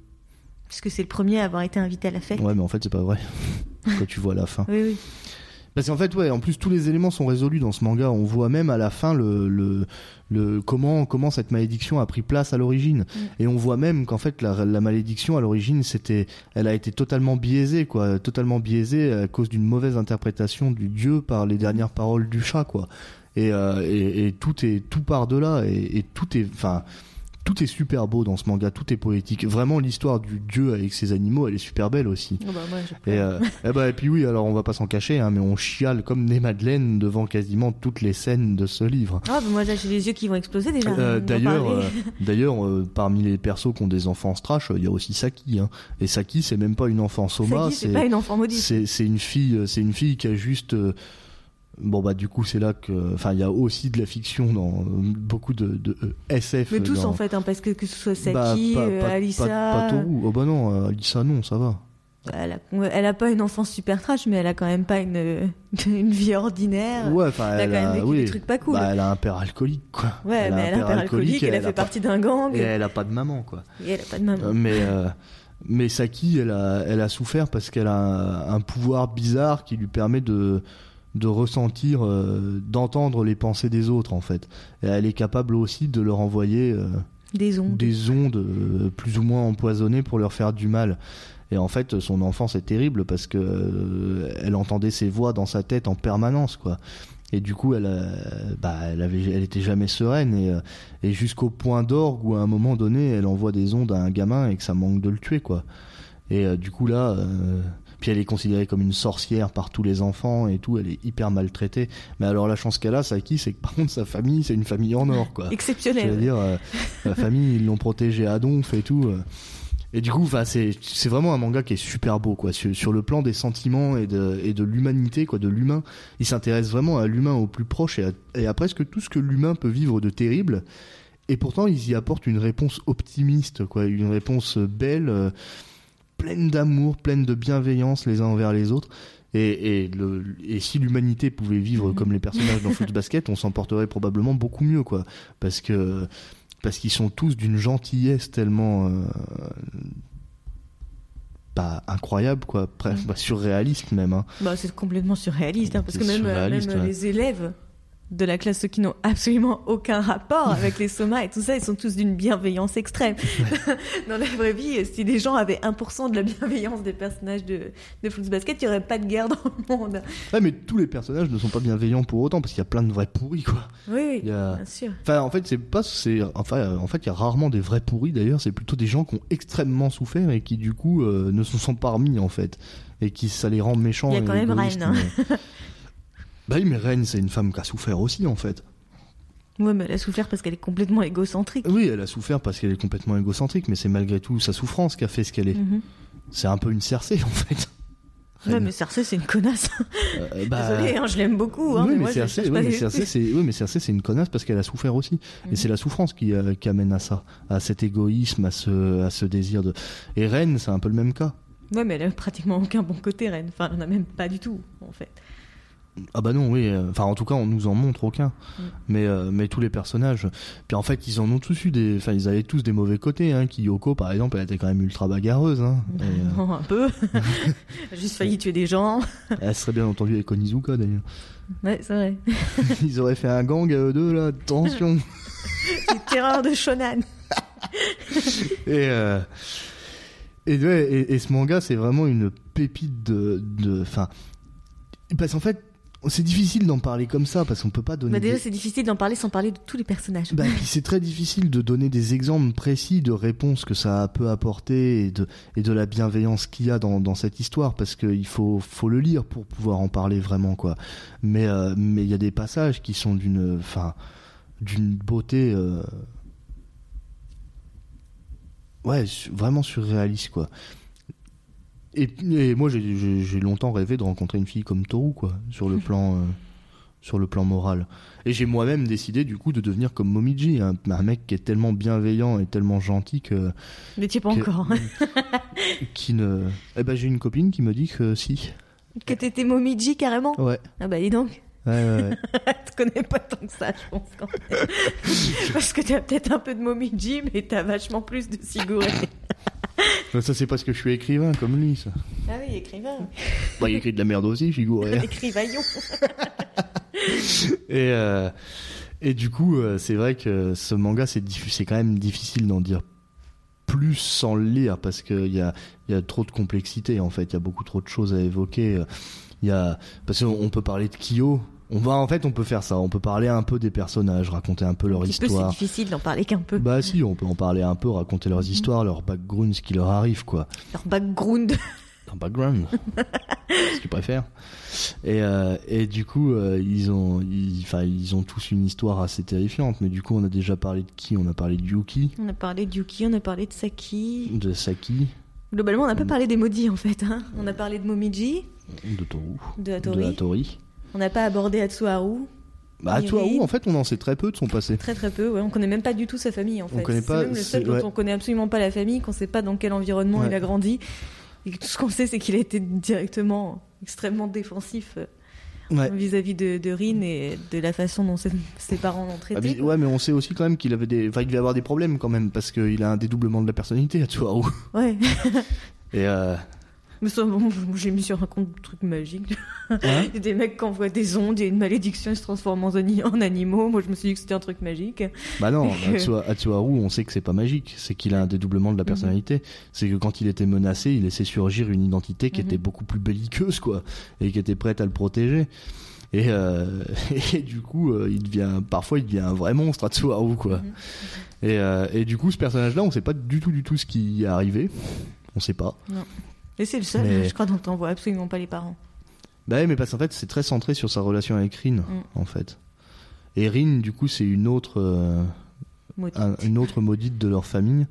Parce que c'est le premier à avoir été invité à la fête. Ouais, mais en fait, c'est pas vrai. [laughs] Quand tu vois la fin. Oui, oui. Parce qu'en fait, ouais, en plus tous les éléments sont résolus dans ce manga. On voit même à la fin le, le, le comment comment cette malédiction a pris place à l'origine. Et on voit même qu'en fait la, la malédiction à l'origine, c'était, elle a été totalement biaisée, quoi, totalement biaisée à cause d'une mauvaise interprétation du dieu par les dernières paroles du chat, quoi. Et, euh, et, et tout est tout part de là et, et tout est, enfin. Tout est super beau dans ce manga, tout est poétique. Vraiment, l'histoire du dieu avec ses animaux, elle est super belle aussi. Oh, bah, je- Et, euh, eh ben, et puis oui, alors on va pas s'en cacher, hein, mais on chiale comme des madeleines devant quasiment toutes les scènes de ce livre. Ah, bah, moi, là, j'ai les yeux qui vont exploser déjà. Euh, d'en d'ailleurs, euh, d'ailleurs, euh, parmi les persos qui ont des enfants trash, il y a aussi Saki. Hein. Et Saki, c'est même pas une enfant soma, Saki, c'est pas une enfant maudite. c'est c'est une fille, euh, c'est une fille qui a juste. Euh, Bon bah du coup c'est là que, enfin il y a aussi de la fiction dans euh, beaucoup de, de euh, SF. Mais tous dans- en fait, hein, parce que que ce soit Bah, Saki, pas- euh, pas- Alissa. Pas, pas Toru. Oh bah non, euh, Alissa non, ça va. Elle a, elle a pas une enfance super trash, mais elle a quand même pas une, une vie ordinaire. Ouais, enfin elle a elle quand même a, vécu oui. des trucs pas cool. Bah, elle a un père alcoolique quoi. ouais, mais elle a un père alcoolique, elle a et fait partie d'un gang, Et et elle a pas de maman quoi. elle a pas de maman. Euh, mais euh, mais Saki, elle a elle a souffert parce qu'elle a un, un pouvoir bizarre qui lui permet de de ressentir, euh, d'entendre les pensées des autres en fait. Et elle est capable aussi de leur envoyer euh, Des ondes. des ondes euh, plus ou moins empoisonnées pour leur faire du mal. Et en fait, son enfance est terrible parce que elle entendait ses voix dans sa tête en permanence, quoi. Et du coup, elle, bah, elle avait, elle était jamais sereine et, et jusqu'au point d'orgue où à un moment donné, elle envoie des ondes à un gamin et que ça manque de le tuer, quoi. Et du coup là, puis elle est considérée comme une sorcière par tous les enfants et tout. Elle est hyper maltraitée. Mais alors la chance qu'elle a, Saki, c'est que par contre sa famille, c'est une famille en or, quoi. Je Exceptionnel. veux dire, euh, la famille, ils l'ont protégé à donf et tout. euh. Et du coup, c'est c'est vraiment un manga qui est super beau, quoi. Sur, sur le plan des sentiments et de et de l'humanité, quoi, de l'humain. Il s'intéresse vraiment à l'humain au plus proche et à, et à presque tout ce que l'humain peut vivre de terrible. Et pourtant, ils y apportent une réponse optimiste, quoi, une réponse belle, euh, pleine d'amour, pleine de bienveillance les uns envers les autres. Et, et, le, et si l'humanité pouvait vivre Mhm. comme les personnages dans Foot Basket, on s'en porterait probablement beaucoup mieux, quoi. Parce que parce qu'ils sont tous d'une gentillesse tellement euh, pas incroyable, quoi, Mhm. bah, surréaliste même. Hein. Bah, c'est complètement surréaliste, hein, parce que même, euh, surréaliste, même ouais. les élèves de la classe, ceux qui n'ont absolument aucun rapport avec les somas et tout ça, ils sont tous d'une bienveillance extrême. [laughs] Dans la vraie vie, si les gens avaient 1% de la bienveillance des personnages de, de Basket, il n'y aurait pas de guerre dans le monde. Ouais, mais tous les personnages ne sont pas bienveillants pour autant, parce qu'il y a plein de vrais pourris, quoi. Oui, a- bien sûr. Enfin, en fait, c'est pas, c'est, enfin, en fait, il y a rarement des vrais pourris d'ailleurs. C'est plutôt des gens qui ont extrêmement souffert et qui du coup euh, ne se sont pas remis en fait, et qui ça les rend méchants. Il y a quand même hein. mais- [laughs] bah oui, mais Ren, c'est une femme qui a souffert aussi en fait. Ouais, mais elle a souffert parce qu'elle est complètement égocentrique. Oui, elle a souffert parce qu'elle est complètement égocentrique, mais c'est malgré tout sa souffrance qui a fait ce qu'elle est. Mhm. C'est un peu une Cersei en fait. Ouais, mais Cersei, c'est une connasse. Euh, [laughs] bah, Désolée, hein, je l'aime beaucoup. Hein, oui, mais Cersei, oui, Cersei, c'est, oui, une connasse parce qu'elle a souffert aussi. Et Mhm. c'est la souffrance qui, euh, qui amène à ça, à cet égoïsme, à ce, à ce désir de. Et Ren, c'est un peu le même cas. Ouais, mais elle a pratiquement aucun bon côté, Reine. Enfin, elle en a même pas du tout, en fait. Ah bah non, oui. euh, Enfin, en tout cas, on nous en montre aucun. Mm. Mais, euh, mais tous les personnages. Puis en fait, ils en ont tous eu des. Enfin, ils avaient tous des mauvais côtés. Hein. Kiyoko, par exemple, elle était quand même ultra bagarreuse. Hein. Et, euh, Non, [laughs] un peu. [laughs] Juste failli tuer des gens. elle serait bien entendue avec Onizuka d'ailleurs. Ouais, c'est vrai. [laughs] ils auraient fait un gang à eux deux là. Attention. Les terreurs de Shonan. Et, euh, et, ouais, et, et ce manga, c'est vraiment une pépite de. de- Enfin. Parce qu'en fait, c'est difficile d'en parler comme ça, parce qu'on peut pas donner. Bah, déjà, des- c'est difficile d'en parler sans parler de tous les personnages. Bah, c'est très difficile de donner des exemples précis de réponses que ça peut apporter et de, et de la bienveillance qu'il y a dans, dans cette histoire parce qu'il faut, faut le lire pour pouvoir en parler vraiment quoi. Mais euh, mais il y a des passages qui sont d'une enfin d'une beauté euh, ouais, vraiment surréaliste, quoi. Et, et moi, j'ai- longtemps rêvé de rencontrer une fille comme Toru, quoi, sur le [laughs] plan, euh, sur le plan moral. Et j'ai moi-même décidé, du coup, de devenir comme Momiji, un, un mec qui est tellement bienveillant et tellement gentil que, Mais tu es pas que- encore. hein. [laughs] qui ne. Eh ben, j'ai une copine qui me dit que si. que t'étais Momiji carrément? Ouais. Ah bah dis donc, Ouais, ouais, ouais. [laughs] tu connais pas tant que ça, je pense. Quand même. [laughs] Parce que t'as peut-être un peu de Momiji, mais t'as vachement plus de. [laughs] Mais ça, c'est parce que je suis écrivain comme lui, ça. ah oui, écrivain. Bah, il écrit de la merde aussi, Shigure. Écrivaillon. Et, euh, et du coup, euh, c'est vrai que ce manga, c'est quand même difficile d'en dire plus sans le lire parce qu'il y a, il y a trop de complexité en fait. Il y a beaucoup trop de choses à évoquer. Il y a, parce qu'on on peut parler de Kyo. On va, en fait, on peut faire ça. On peut parler un peu des personnages, raconter un peu leur Un petit peu, c'est histoire. difficile d'en parler qu'un peu. Bah si, on peut en parler un peu, raconter leurs histoires, leur background, ce qui leur arrive, quoi. Leur background. [laughs] un background, si tu préfères. Et, euh, et du coup, euh, ils ont, ils, enfin, ils ont tous une histoire assez terrifiante. Mais du coup, on a déjà parlé de qui? On a parlé de Yuki, On a parlé de Yuki, on a parlé de Saki. de Saki, Globalement, on n'a pas parlé des maudits en fait. hein. On a parlé de Momiji, de Toru, de de Hattori. On n'a pas abordé Atsuharu. Bah. Toru, en fait, on en sait très peu de son passé. Très très peu, ouais. on connaît même pas du tout sa famille en On fait. connaît C'est pas- même le seul dont ouais. on connaît absolument pas la famille, qu'on sait pas dans quel environnement Ouais. il a grandi. Et tout ce qu'on sait, c'est qu'il a été directement extrêmement défensif euh, vis-à-vis de, de Rin et de la façon dont ses, ses parents l'ont Ah, traité. mais- ouais, mais on sait aussi quand même qu'il avait des, enfin, il devait avoir des problèmes quand même parce qu'il a un dédoublement de la personnalité, Hatsuharu. Ouais. [laughs] Et euh, Mais ça, bon, [laughs] j'ai mis sur un compte de trucs magiques. [laughs] Il y a des mecs qui envoient des ondes, il y a une malédiction, ils se transforment en, ani- [laughs] en animaux. Moi, je me suis dit que c'était un truc magique. Bah non, Et que- Atsuha- Atsuharu, on sait que c'est pas magique, c'est qu'il a un dédoublement de la personnalité. C'est que quand il était menacé, il laissait surgir une identité qui Mhm. était beaucoup plus belliqueuse, quoi, et qui était prête à le protéger. Et, euh, et du coup, euh, il devient, parfois, il devient un vrai monstre, Atsuharu, quoi. Mhm. Et, euh, et du coup, ce personnage-là, on sait pas du tout, du tout ce qui est arrivé. On sait pas. Et c'est le seul, Mais- je crois, dont on voit absolument pas les parents. Bah ouais, mais parce qu'en fait, c'est très centré sur sa relation avec Rin, Mm. en fait. Et Rin, du coup, c'est une autre, euh, un- une autre maudite de leur famille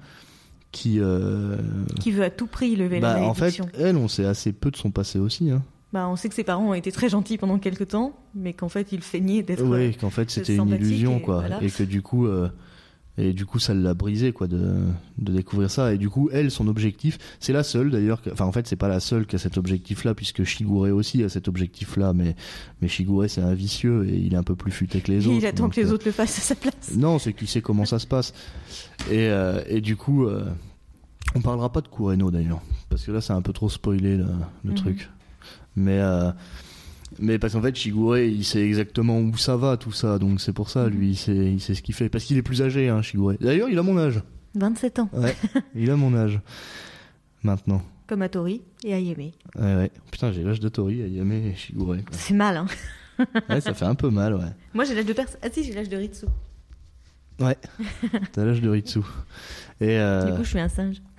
qui, euh, Qui veut à tout prix lever la Bah, en fait, elle, on sait assez peu de son passé aussi. Hein. Bah, on sait que ses parents ont été très gentils pendant quelques temps, mais qu'en fait, il feignait d'être. Oui, qu'en fait, c'était une illusion, et quoi. voilà. Et que du coup, euh, et du coup, ça l'a brisé, quoi, de, de découvrir ça. Et du coup, elle, son objectif, c'est la seule d'ailleurs. Enfin, en fait, c'est pas la seule qui a cet objectif-là, puisque Shigure aussi a cet objectif-là. Mais, mais Shigure, c'est un vicieux et il est un peu plus futé que les autres. il attend donc, que les euh, autres le fassent à sa place. Non, c'est qu'il sait comment ça se passe. Et, euh, et du coup, euh, on parlera pas de Kureno d'ailleurs, parce que là, c'est un peu trop spoilé le, le Mhm. truc. Mais euh, mais parce qu'en fait, Shigure, il sait exactement où ça va tout ça, donc c'est pour ça, Mhm. lui, il sait, il sait ce qu'il fait. Parce qu'il est plus âgé, hein, Shigure. D'ailleurs, il a mon âge. 27 ans, Ouais, il a mon âge. Maintenant. comme Atori et Ayame. Ouais, ouais. Putain, j'ai l'âge de Tori, Ayame et Shigure. C'est mal, hein. Ouais, ça fait un peu mal, ouais. [laughs] Moi, j'ai l'âge de personne. Ah si, j'ai l'âge de Ritsu. Ouais. T'as l'âge de Ritsu. Et euh, Du coup, je suis un singe. [laughs]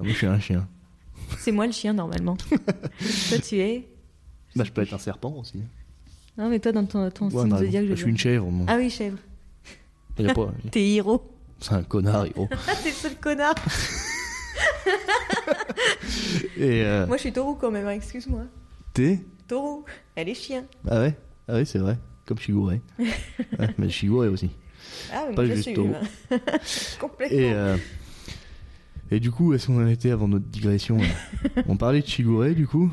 moi, je suis un chien. C'est moi le chien, normalement. [laughs] toi, tu es. Bah, je peux être un serpent aussi. Non, mais toi, dans ton, ton Ouais, signe non, zodiaque, je je suis une chèvre, moi. Ah oui, chèvre. Y a pas- [laughs] T'es héros. C'est un connard. Ah, [laughs] t'es le seul connard. [laughs] Et euh, Moi, je suis taureau quand même, hein, excuse-moi. t'es? Taureau. Elle est chien. Ah ouais? Ah ouais, c'est vrai. Comme Shigure. ouais, mais Shigure aussi. Ah, mais Pas juste taureau. Complètement. Et, euh, et du coup, est-ce qu'on en était avant notre digression On parlait de Shigure, du coup,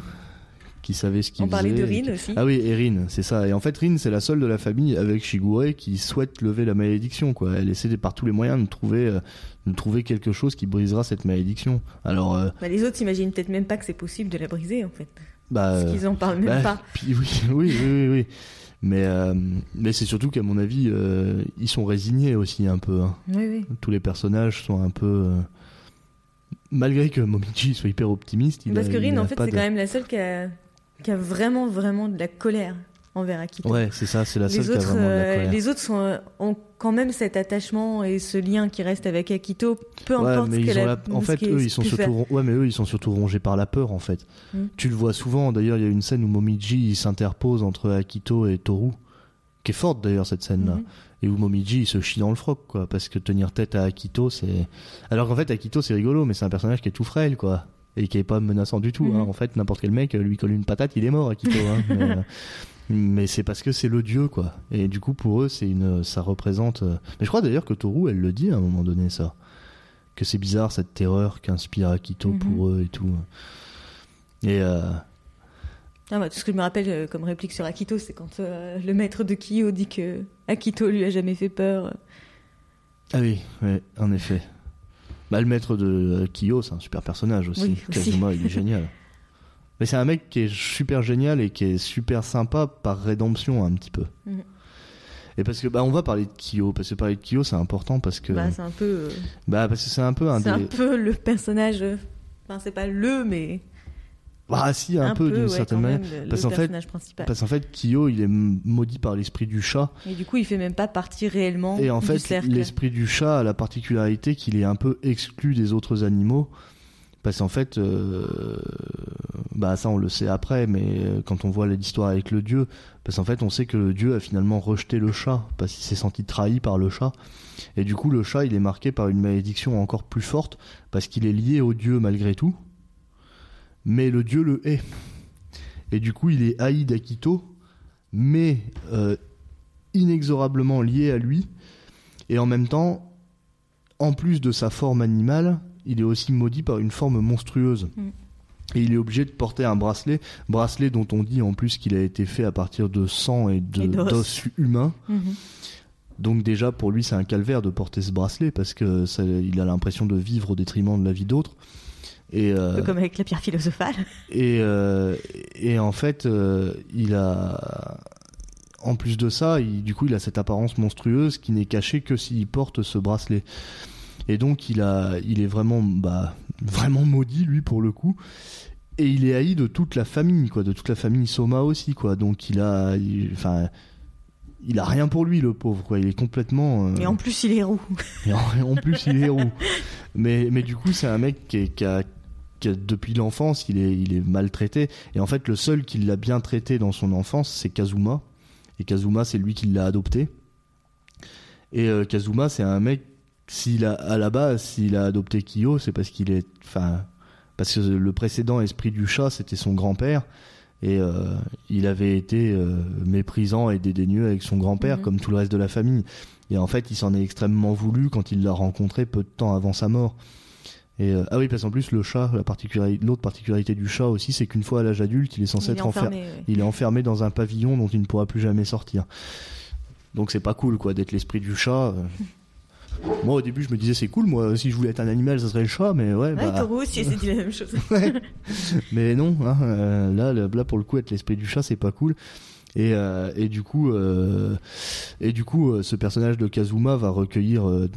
qui savait ce qu'il On faisait. parlait de Rin qui- aussi. Ah oui, et Rin, c'est ça. Et en fait, Rin, c'est la seule de la famille avec Shigure qui souhaite lever la malédiction. Quoi. Elle essaie par tous les moyens de trouver, euh, de trouver quelque chose qui brisera cette malédiction. Alors, euh, Bah, les autres s'imaginent peut-être même pas que c'est possible de la briser, en fait. bah, Parce qu'ils en parlent même Bah, pas. [laughs] puis oui, [laughs] oui, oui, oui, oui. Mais, euh, mais c'est surtout qu'à mon avis, euh, ils sont résignés aussi un peu. hein. Oui, oui. Tous les personnages sont un peu. euh, Malgré que Momiji soit hyper optimiste, il Parce a- que Rin, en fait, c'est de- quand même la seule qui a, qui a vraiment, vraiment de la colère envers Akito. Ouais, c'est ça, c'est la seule les, qui a autres, vraiment de la euh, colère. les autres sont, euh, ont quand même cet attachement et ce lien qui reste avec Akito, peu Ouais, importe mais ce qu'elle a la- en fait, eux, ils sont surtout, ron- ouais, mais eux, ils sont surtout rongés par la peur, en fait. Mm. Tu le vois souvent. D'ailleurs, il y a une scène où Momiji s'interpose entre Akito et Toru, qui est forte d'ailleurs cette scène-là. Mhm. et où Momiji il se chie dans le froc quoi parce que tenir tête à Akito c'est alors qu'en fait Akito c'est rigolo mais c'est un personnage qui est tout frêle quoi et qui est pas menaçant du tout hein. Mhm. en fait n'importe quel mec lui colle une patate il est mort Akito hein. [laughs] mais, euh, mais c'est parce que c'est le dieu quoi et du coup pour eux c'est une ça représente euh, mais je crois d'ailleurs que Toru elle le dit à un moment donné ça que c'est bizarre cette terreur qu'inspire Akito Mhm. pour eux et tout et euh, Ah, bah, tout ce que je me rappelle euh, comme réplique sur Akito, c'est quand euh, le maître de Kyo dit que Akito lui a jamais fait peur. Ah oui, ouais, en effet. Bah, le maître de euh, Kyo, c'est un super personnage aussi. Oui, aussi. Kazuma, il est [laughs] génial. Mais c'est un mec qui est super génial et qui est super sympa par rédemption un petit peu. Mhm. Et parce que bah on va parler de Kyo, parce que parler de Kyo c'est important parce que Bah, c'est un peu, euh, bah parce que c'est un peu un c'est un peu le personnage. euh, Enfin, c'est pas le, mais bah si un, peu, d'une ouais, certaine manière. même, Parce qu'en fait- parce qu'en fait Kyo il est maudit par l'esprit du chat. Et du coup, il fait même pas partie réellement et en du fait l'esprit du chat a la particularité qu'il est un peu exclu des autres animaux. Parce qu'en fait euh, bah ça on le sait après mais euh, quand on voit l'histoire avec le dieu parce qu'en fait on sait que le dieu a finalement rejeté le chat parce qu'il s'est senti trahi par le chat. Et du coup le chat il est marqué par une malédiction encore plus forte parce qu'il est lié au dieu malgré tout mais le dieu le hait et du coup il est haï d'Akito mais euh, inexorablement lié à lui et en même temps en plus de sa forme animale il est aussi maudit par une forme monstrueuse Mm. et il est obligé de porter un bracelet bracelet dont on dit en plus qu'il a été fait à partir de sang et d'os. humains Mhm. donc déjà pour lui c'est un calvaire de porter ce bracelet parce que ça- il a l'impression de vivre au détriment de la vie d'autres et Un euh, peu comme avec la pierre philosophale. et, euh, et en fait, euh, il a. En plus de ça, il, du coup, il a cette apparence monstrueuse qui n'est cachée que s'il porte ce bracelet. Et donc, il, a, il est vraiment, bah, vraiment maudit, lui, pour le coup. Et il est haï de toute la famille, quoi, de toute la famille Soma aussi, quoi. Donc, il a. il- Enfin. Il a rien pour lui, le pauvre, quoi. Il est complètement. euh, Et en plus, il est roux. [laughs] et en, et en plus, il est roux. Mais, mais du coup, c'est un mec qui, est- qui a, qui a- depuis l'enfance, il est, il est maltraité. Et en fait, le seul qui l'a bien traité dans son enfance, c'est Kazuma. Et Kazuma, c'est lui qui l'a adopté. Et euh, Kazuma, c'est un mec, s'il a, à la base, s'il a adopté Kyo, c'est parce qu'il est, enfin, parce que le précédent esprit du chat, c'était son grand-père. Et euh, il avait été euh, méprisant et dédaigneux avec son grand-père, Mhm. comme tout le reste de la famille. Et en fait, il s'en est extrêmement voulu quand il l'a rencontré peu de temps avant sa mort. Et euh, ah oui, parce qu'en plus, le chat, la particularité, l'autre particularité du chat aussi, c'est qu'une fois à l'âge adulte, il est censé Il est être enfermé. ouais. Il est enfermé dans un pavillon dont il ne pourra plus jamais sortir. Donc c'est pas cool, quoi, d'être l'esprit du chat. [laughs] Moi, au début, je me disais c'est cool. Moi, si je voulais être un animal, ça serait le chat, mais ouais. Ouais, bah, Toro aussi, c'est dit la même chose. [laughs] mais non, hein, euh, là, là pour le coup, être l'esprit du chat, c'est pas cool. Et, euh, et du coup, euh, et du coup, euh, ce personnage de Kazuma va recueillir euh,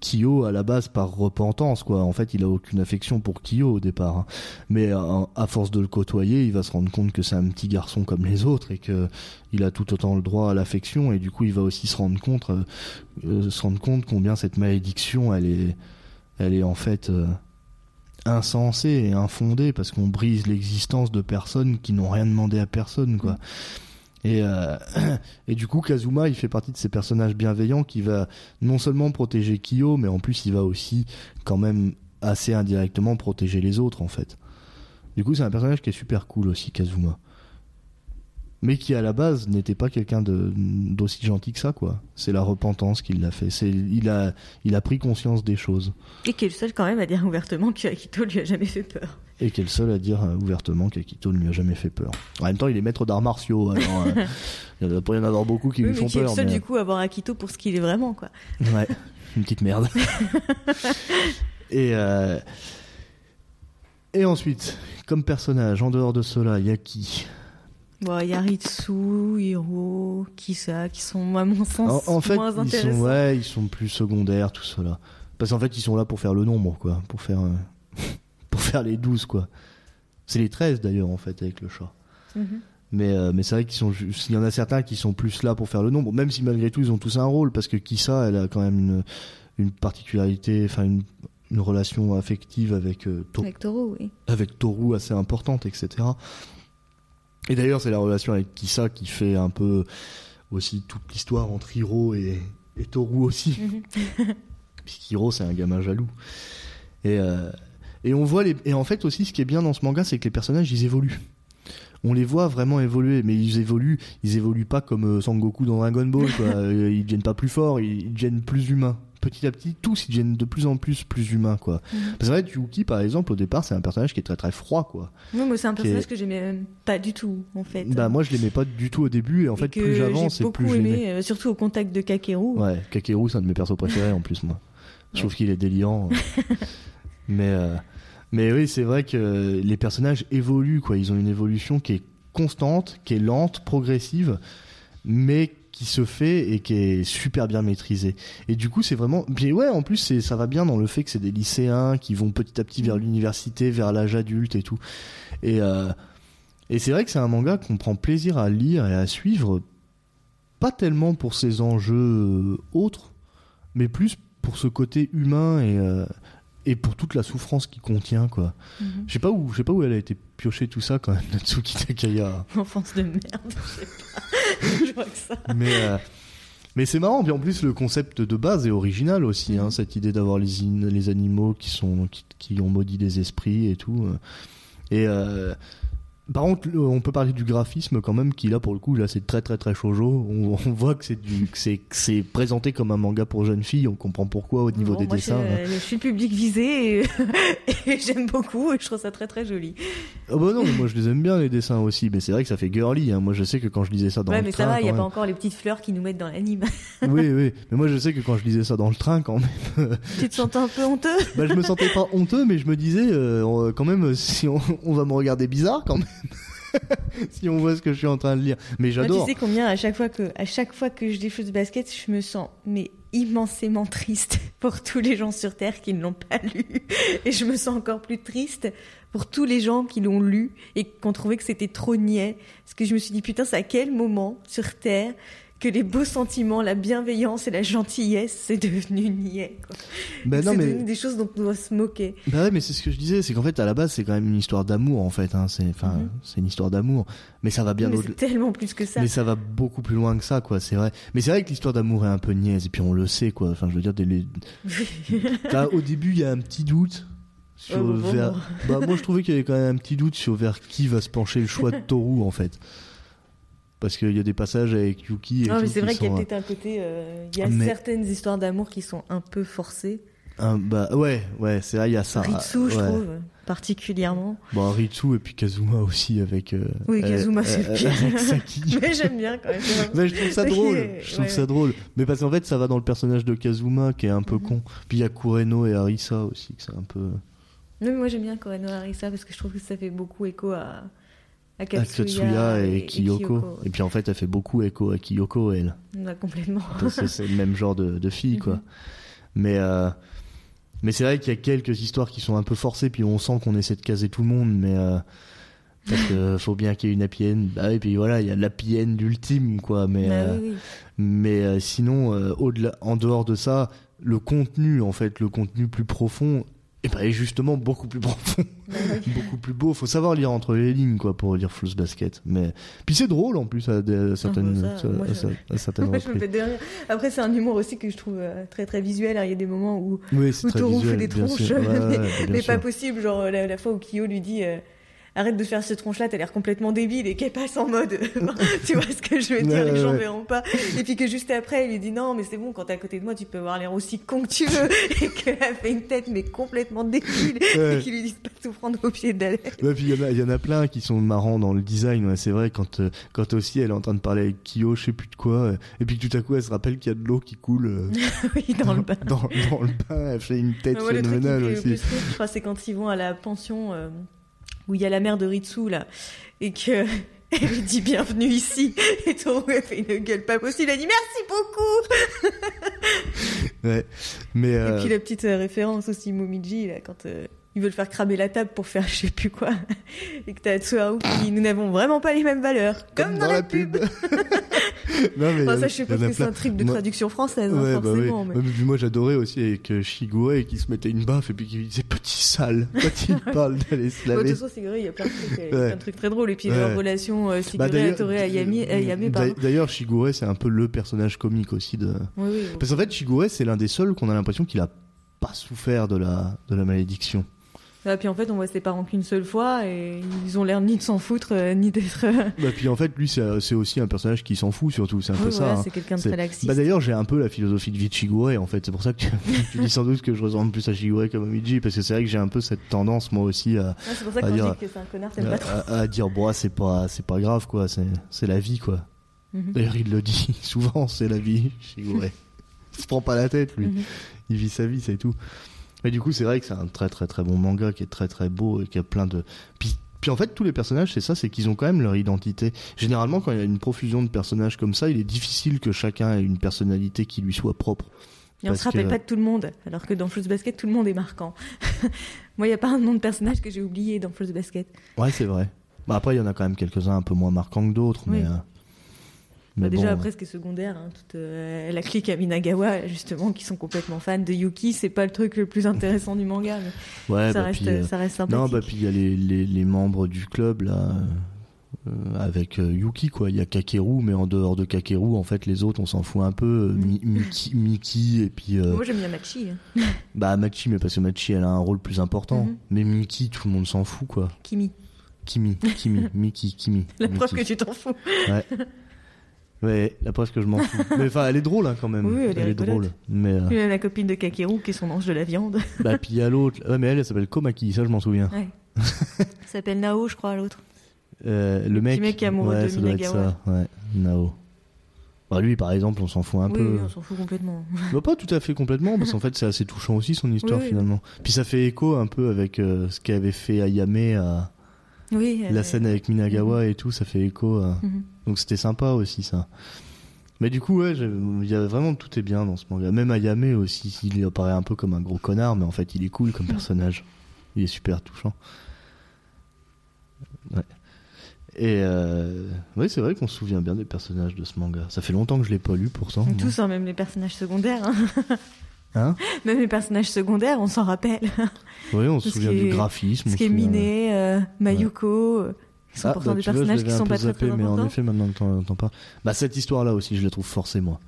Kyo à la base par repentance, quoi. En fait, il a aucune affection pour Kyo au départ, hein. mais à force de le côtoyer, il va se rendre compte que c'est un petit garçon comme les autres et que il a tout autant le droit à l'affection. Et du coup, il va aussi se rendre compte, se rendre compte combien cette malédiction, elle est, elle est en fait. insensée et infondée parce qu'on brise l'existence de personnes qui n'ont rien demandé à personne quoi. Et, euh, [clears throat] et du coup Kazuma il fait partie de ces personnages bienveillants qui va non seulement protéger Kyo mais en plus il va aussi quand même assez indirectement protéger les autres en fait. Du coup c'est un personnage qui est super cool aussi Kazuma. Mais qui à la base n'était pas quelqu'un d'aussi gentil que ça quoi. C'est la repentance qui l'a fait. C'est il a il a pris conscience des choses. Et qui est le seul quand même à dire ouvertement que Akito lui a jamais fait peur. Et qui est le seul à dire euh, ouvertement qu'Akito ne lui a jamais fait peur. En même temps, il est maître d'arts martiaux, alors euh, [laughs] il doit pas y en avoir beaucoup qui Oui, lui mais font qui est le peur. seul mais- du coup à voir Akito pour ce qu'il est vraiment, quoi. Ouais, une petite merde. [laughs] et, euh, et ensuite, comme personnage, en dehors de cela, il y a qui? Bon, il y a Ritsu, Hiro, Kisa, qui sont à mon en, sens en fait, moins ils intéressants. sont, ouais, ils sont plus secondaires, tout cela. Parce qu'en fait, ils sont là pour faire le nombre, quoi. Pour faire, euh, [laughs] pour faire les 12, quoi. C'est les 13 d'ailleurs, en fait, avec le chat. Mhm. Mais, euh, mais c'est vrai qu'ils sont, il y en a certains qui sont plus là pour faire le nombre, même si malgré tout ils ont tous un rôle, parce que Kissa, elle a quand même une, une particularité, enfin une, une relation affective avec, euh, To- Avec Toro, oui. avec Toru assez importante, etc. Et d'ailleurs, c'est la relation avec Kissa qui fait un peu aussi toute l'histoire entre Hiro et, Et Toru aussi. Mhm. [laughs] Puisqu'Hiro, c'est un gamin jaloux. Et, euh, et on voit les. Et en fait, aussi, ce qui est bien dans ce manga, c'est que les personnages, ils évoluent. On les voit vraiment évoluer, mais ils évoluent, ils évoluent pas comme euh, Sangoku dans Dragon Ball, quoi. [laughs] Euh, ils deviennent pas plus forts, ils, ils deviennent plus humains. Petit à petit, tous, ils deviennent de plus en plus plus humains, quoi. Mhm. Parce que vrai, Yuki, par exemple, au départ, c'est un personnage qui est très très froid, quoi. Non, moi, c'est un personnage est- que j'aimais même pas du tout, en fait. Bah, moi, je l'aimais pas du tout au début, et en Et fait, plus j'avance, et beaucoup plus aimé, euh, surtout au contact de Kakeru. Ouais, Kakeru, c'est un de mes persos préférés en plus, moi. Je trouve qu'il est déliant. [laughs] mais, euh, mais oui, c'est vrai que les personnages évoluent, quoi. Ils ont une évolution qui est constante, qui est lente, progressive, mais qui se fait et qui est super bien maîtrisée. Et du coup, c'est vraiment. Puis ouais, en plus, c'est- ça va bien dans le fait que c'est des lycéens qui vont petit à petit vers l'université, vers l'âge adulte et tout. Et, euh, et c'est vrai que c'est un manga qu'on prend plaisir à lire et à suivre, pas tellement pour ses enjeux euh, autres, mais plus pour ce côté humain et, euh, et pour toute la souffrance qu'il contient, quoi. Mhm. Je sais pas où, je sais pas où elle a été piochée tout ça quand même, Natsuki Takaya. [laughs] Enfance de merde, je sais pas. [laughs] je vois que ça. mais euh, mais c'est marrant. Puis en plus, le concept de base est original aussi. Hein, cette idée d'avoir les, les animaux qui sont qui, qui ont maudit des esprits et tout. euh. Et euh, par contre, on peut parler du graphisme quand même, qui là pour le coup, là c'est très très très shoujo. On, on voit que c'est du, c'est présenté comme un manga pour jeunes filles. On comprend pourquoi au niveau Bon, des moi, dessins. Je, hein. je suis le public visé et, [laughs] et j'aime beaucoup et je trouve ça très très joli. Ah bah non, mais moi je les aime bien les dessins aussi. Mais c'est vrai que ça fait girly. Hein. Moi je sais que quand je lisais ça dans ouais, le mais train, ça va, il n'y a pas encore les petites fleurs qui nous mettent dans l'anime. [laughs] oui, oui. Mais moi je sais que quand je lisais ça dans le train, quand même. [laughs] tu te sens un peu honteux? Bah, je me sentais pas honteux, mais je me disais, euh, quand même, si on, on va me regarder bizarre, quand même. [laughs] si on voit ce que je suis en train de lire. Mais Moi, j'adore. Tu sais combien à chaque fois que à chaque fois que je défousse basket, je me sens mais immensément triste [laughs] pour tous les gens sur terre qui ne l'ont pas lu et je me sens encore plus triste pour tous les gens qui l'ont lu et qui ont trouvé que c'était trop niais parce que je me suis dit putain, c'est à quel moment sur terre que les beaux sentiments, la bienveillance et la gentillesse, c'est devenu niais. Bah c'est mais, devenu des choses dont on doit se moquer. bah ouais, mais c'est ce que je disais, c'est qu'en fait, à la base, c'est quand même une histoire d'amour, en fait. Hein. C'est, c'est une histoire d'amour. Mais ça va bien au-delà. tellement plus que ça. Mais ça va beaucoup plus loin que ça, quoi. C'est vrai. Mais c'est vrai que l'histoire d'amour est un peu niaise. Et puis on le sait, quoi. Enfin, je veux dire, dès les... [laughs] T'as- au début, il y a un petit doute. Sur Oh, vers... bon. Bah, moi, je trouvais qu'il y avait quand même un petit doute sur vers qui va se pencher le choix de [laughs] Toru, en fait. Parce qu'il y a des passages avec Yuki et Non, mais c'est vrai qu'il y a sont, peut-être un côté. euh, Il y a Mais- certaines histoires d'amour qui sont un peu forcées. Un- bah ouais, ouais, c'est vrai, il y a ça. Ritsu, je trouve, particulièrement. Bon, Ritsu et puis Kazuma aussi avec. euh, Oui, euh, Kazuma, c'est le pire. avec Saki. [laughs] Mais j'aime bien quand même. Ouais, je trouve ça drôle. Je trouve ouais, ça ouais. drôle. Mais parce qu'en fait, ça va dans le personnage de Kazuma qui est un peu Mhm. con. Puis il y a Kureno et Arisa aussi, que c'est un peu. Non, mais moi j'aime bien Koreno Arisa parce que je trouve que ça fait beaucoup écho à, à Katsuya, Katsuya et, Kyoko. Et puis en fait, elle fait beaucoup écho à Kyoko, elle. Ouais, complètement. Parce que c'est le même genre de, de fille, quoi. Mhm. Mais, euh, mais c'est vrai qu'il y a quelques histoires qui sont un peu forcées, puis on sent qu'on essaie de caser tout le monde, mais. euh, parce que [laughs] faut bien qu'il y ait une happy end. Bah, et puis voilà, il y a end ultime, quoi. Mais, Bah euh, oui, oui. mais euh, sinon, au-delà, en dehors de ça, le contenu, en fait, le contenu plus profond, et ben, justement beaucoup plus [laughs] profond, beaucoup plus beau. Faut savoir lire entre les lignes, quoi, pour lire Floss Basket. Mais puis c'est drôle en plus à, des- à certaines, bah ça, à- moi, à- je- à [laughs] certaines Moi, je me reprises. fais de rire. Après, c'est un humour aussi que je trouve euh, très très visuel. Il y a des moments où, Oui, où visuel, fait des tronches. Ouais, [laughs] mais, pas possible. Genre la, la fois où Kyo lui dit euh, arrête de faire cette tronche là, t'as l'air complètement débile et qu'elle passe en mode, [laughs] tu vois ce que je veux dire, Ouais, les gens ouais. verront pas. Et puis que juste après, il lui dit non, mais c'est bon, quand t'es à côté de moi, tu peux avoir l'air aussi con que tu veux [laughs] et qu'elle a fait une tête mais complètement débile Ouais. et qu'ils lui disent pas de tout prendre au pied d'aller. Ouais, puis il y, en a- il y en a plein qui sont marrants dans le design. Ouais, c'est vrai quand euh, quand aussi elle est en train de parler avec Kyo, je sais plus de quoi, euh, et puis tout à coup elle se rappelle qu'il y a de l'eau qui coule euh, [laughs] oui, dans le bain. dans, dans le bain. Elle fait une tête phénoménale aussi. je crois, c'est quand ils vont à la pension où il y a la mère de Ritsu, là, et que [laughs] elle lui dit bienvenue ici, et Toru elle fait une gueule pas possible, elle dit merci beaucoup. Ouais. Mais Et euh, puis la petite euh, référence aussi Momiji, là, quand euh, ils veulent faire cramer la table pour faire je sais plus quoi, et que t'as Tsuharu qui nous n'avons vraiment pas les mêmes valeurs, comme, dans, la pub. [laughs] [laughs] Non, mais Enfin, ça, je y en suppose que c'est un truc de Moi- traduction française, hein, Ouais, bah oui. mais- puis moi j'adorais aussi avec euh, Shigure qui se mettait une baffe et puis qui disait petit sale [laughs] quand il parle d'aller se Bon, de laver. toute façon, Siguré, il y a plein de trucs, Ouais. plein de trucs très drôles. Et puis Ouais. leur relation euh, Bah, Siguré, d'ailleurs- Hattori, Ayami, Ayame, D'ailleurs, Shigure, c'est un peu le personnage comique aussi de. Oui, oui. Parce qu'en fait, Shigure, c'est l'un des seuls qu'on a l'impression qu'il a pas souffert de la, de la malédiction. Ah, puis en fait, on voit ses parents qu'une seule fois et ils ont l'air ni de s'en foutre, euh, ni d'être. euh, [laughs] Bah, puis en fait, lui, c'est aussi un personnage qui s'en fout, surtout. C'est un peu ça. hein. c'est quelqu'un de très laxiste. Bah d'ailleurs, j'ai un peu la philosophie de vie de Shigure, en fait. C'est pour ça que tu, [laughs] tu dis sans doute que je ressemble plus à Shigure qu'à Momiji, parce que c'est vrai que j'ai un peu cette tendance, moi aussi, à, c'est pour ça que à dire- que c'est un connard, pas trop. à, à dire, bon, c'est pas, c'est pas grave, quoi. C'est la vie, quoi. Mhm. D'ailleurs, il le dit souvent, c'est la vie, Shigure. [laughs] il se prend pas la tête, lui. Mhm. Il vit sa vie, c'est tout. Mais du coup, c'est vrai que c'est un très très très bon manga qui est très très beau et qui a plein de. Puis, puis en fait, tous les personnages, c'est ça, c'est qu'ils ont quand même leur identité. Généralement, quand il y a une profusion de personnages comme ça, il est difficile que chacun ait une personnalité qui lui soit propre. Et on se rappelle que- pas de tout le monde, alors que dans Fruits Basket, tout le monde est marquant. [laughs] Moi, il n'y a pas un nom de personnage que j'ai oublié dans Fruits Basket. Ouais, c'est vrai. Bah, après, il y en a quand même quelques-uns un peu moins marquants que d'autres, Oui. mais. euh, mais Bah, déjà, bon, après, ce qui est secondaire, hein, toute euh, la clique Aminagawa, justement, qui sont complètement fans de Yuki, c'est pas le truc le plus intéressant du manga, mais [laughs] ouais, ça, bah, reste, puis, euh, ça reste sympathique. Non, bah puis il y a les, les, les membres du club là, euh, avec euh, Yuki quoi. Il y a Kakeru, mais en dehors de Kakeru, en fait, les autres on s'en fout un peu. Mm. Mi- Miki, Miki et puis Moi, j'aime bien Machi. hein. [laughs] bah Machi, mais parce que Machi elle a un rôle plus important. Mhm. Mais Miki, tout le monde s'en fout quoi. Kimi. Kimi, Kimi, [laughs] Miki, Kimi. La Miki. preuve que tu t'en fous. Ouais, la preuve que je m'en fous? mais enfin, elle est drôle hein, quand même. Oui, elle est drôle. Mais euh, Il y a la copine de Kakeru, qui est son ange de la viande. [laughs] bah puis il y a l'autre. Ouais, mais elle, elle s'appelle Komaki, ça je m'en souviens. Ouais. [laughs] Ça s'appelle Nao, je crois, l'autre. Euh, le mec. mec qui est amoureux ouais, de ça doit être Minagawa. ça. Ouais, Nao. Bah lui, par exemple, on s'en fout un oui, peu. oui, on s'en fout complètement. [laughs] Bah, pas tout à fait complètement, parce qu'en fait c'est assez touchant aussi son histoire Oui, oui. finalement. Puis ça fait écho un peu avec euh, ce qu'avait fait Ayame à Oui. la euh, scène avec Minagawa et tout, ça fait écho. à- mhm. Donc c'était sympa aussi ça. Mais du coup ouais, il y a vraiment tout est bien dans ce manga. Même Ayame aussi, il apparaît un peu comme un gros connard, mais en fait il est cool comme [laughs] personnage. Il est super touchant. Ouais. Et euh... ouais, c'est vrai qu'on se souvient bien des personnages de ce manga. Ça fait longtemps que je l'ai pas lu pourtant. Tous, hein, même les personnages secondaires. hein. [laughs] Hein? Même les personnages secondaires, on s'en rappelle. Oui, on se souvient du graphisme. Ce qui est Miné, euh, Mayuko, euh, sont Ah, pourtant bah, des vois, personnages l'avais qui sont pas très zappé, très mais en effet, maintenant que t'en parles. Bah, cette histoire-là aussi, je la trouve forcée, moi.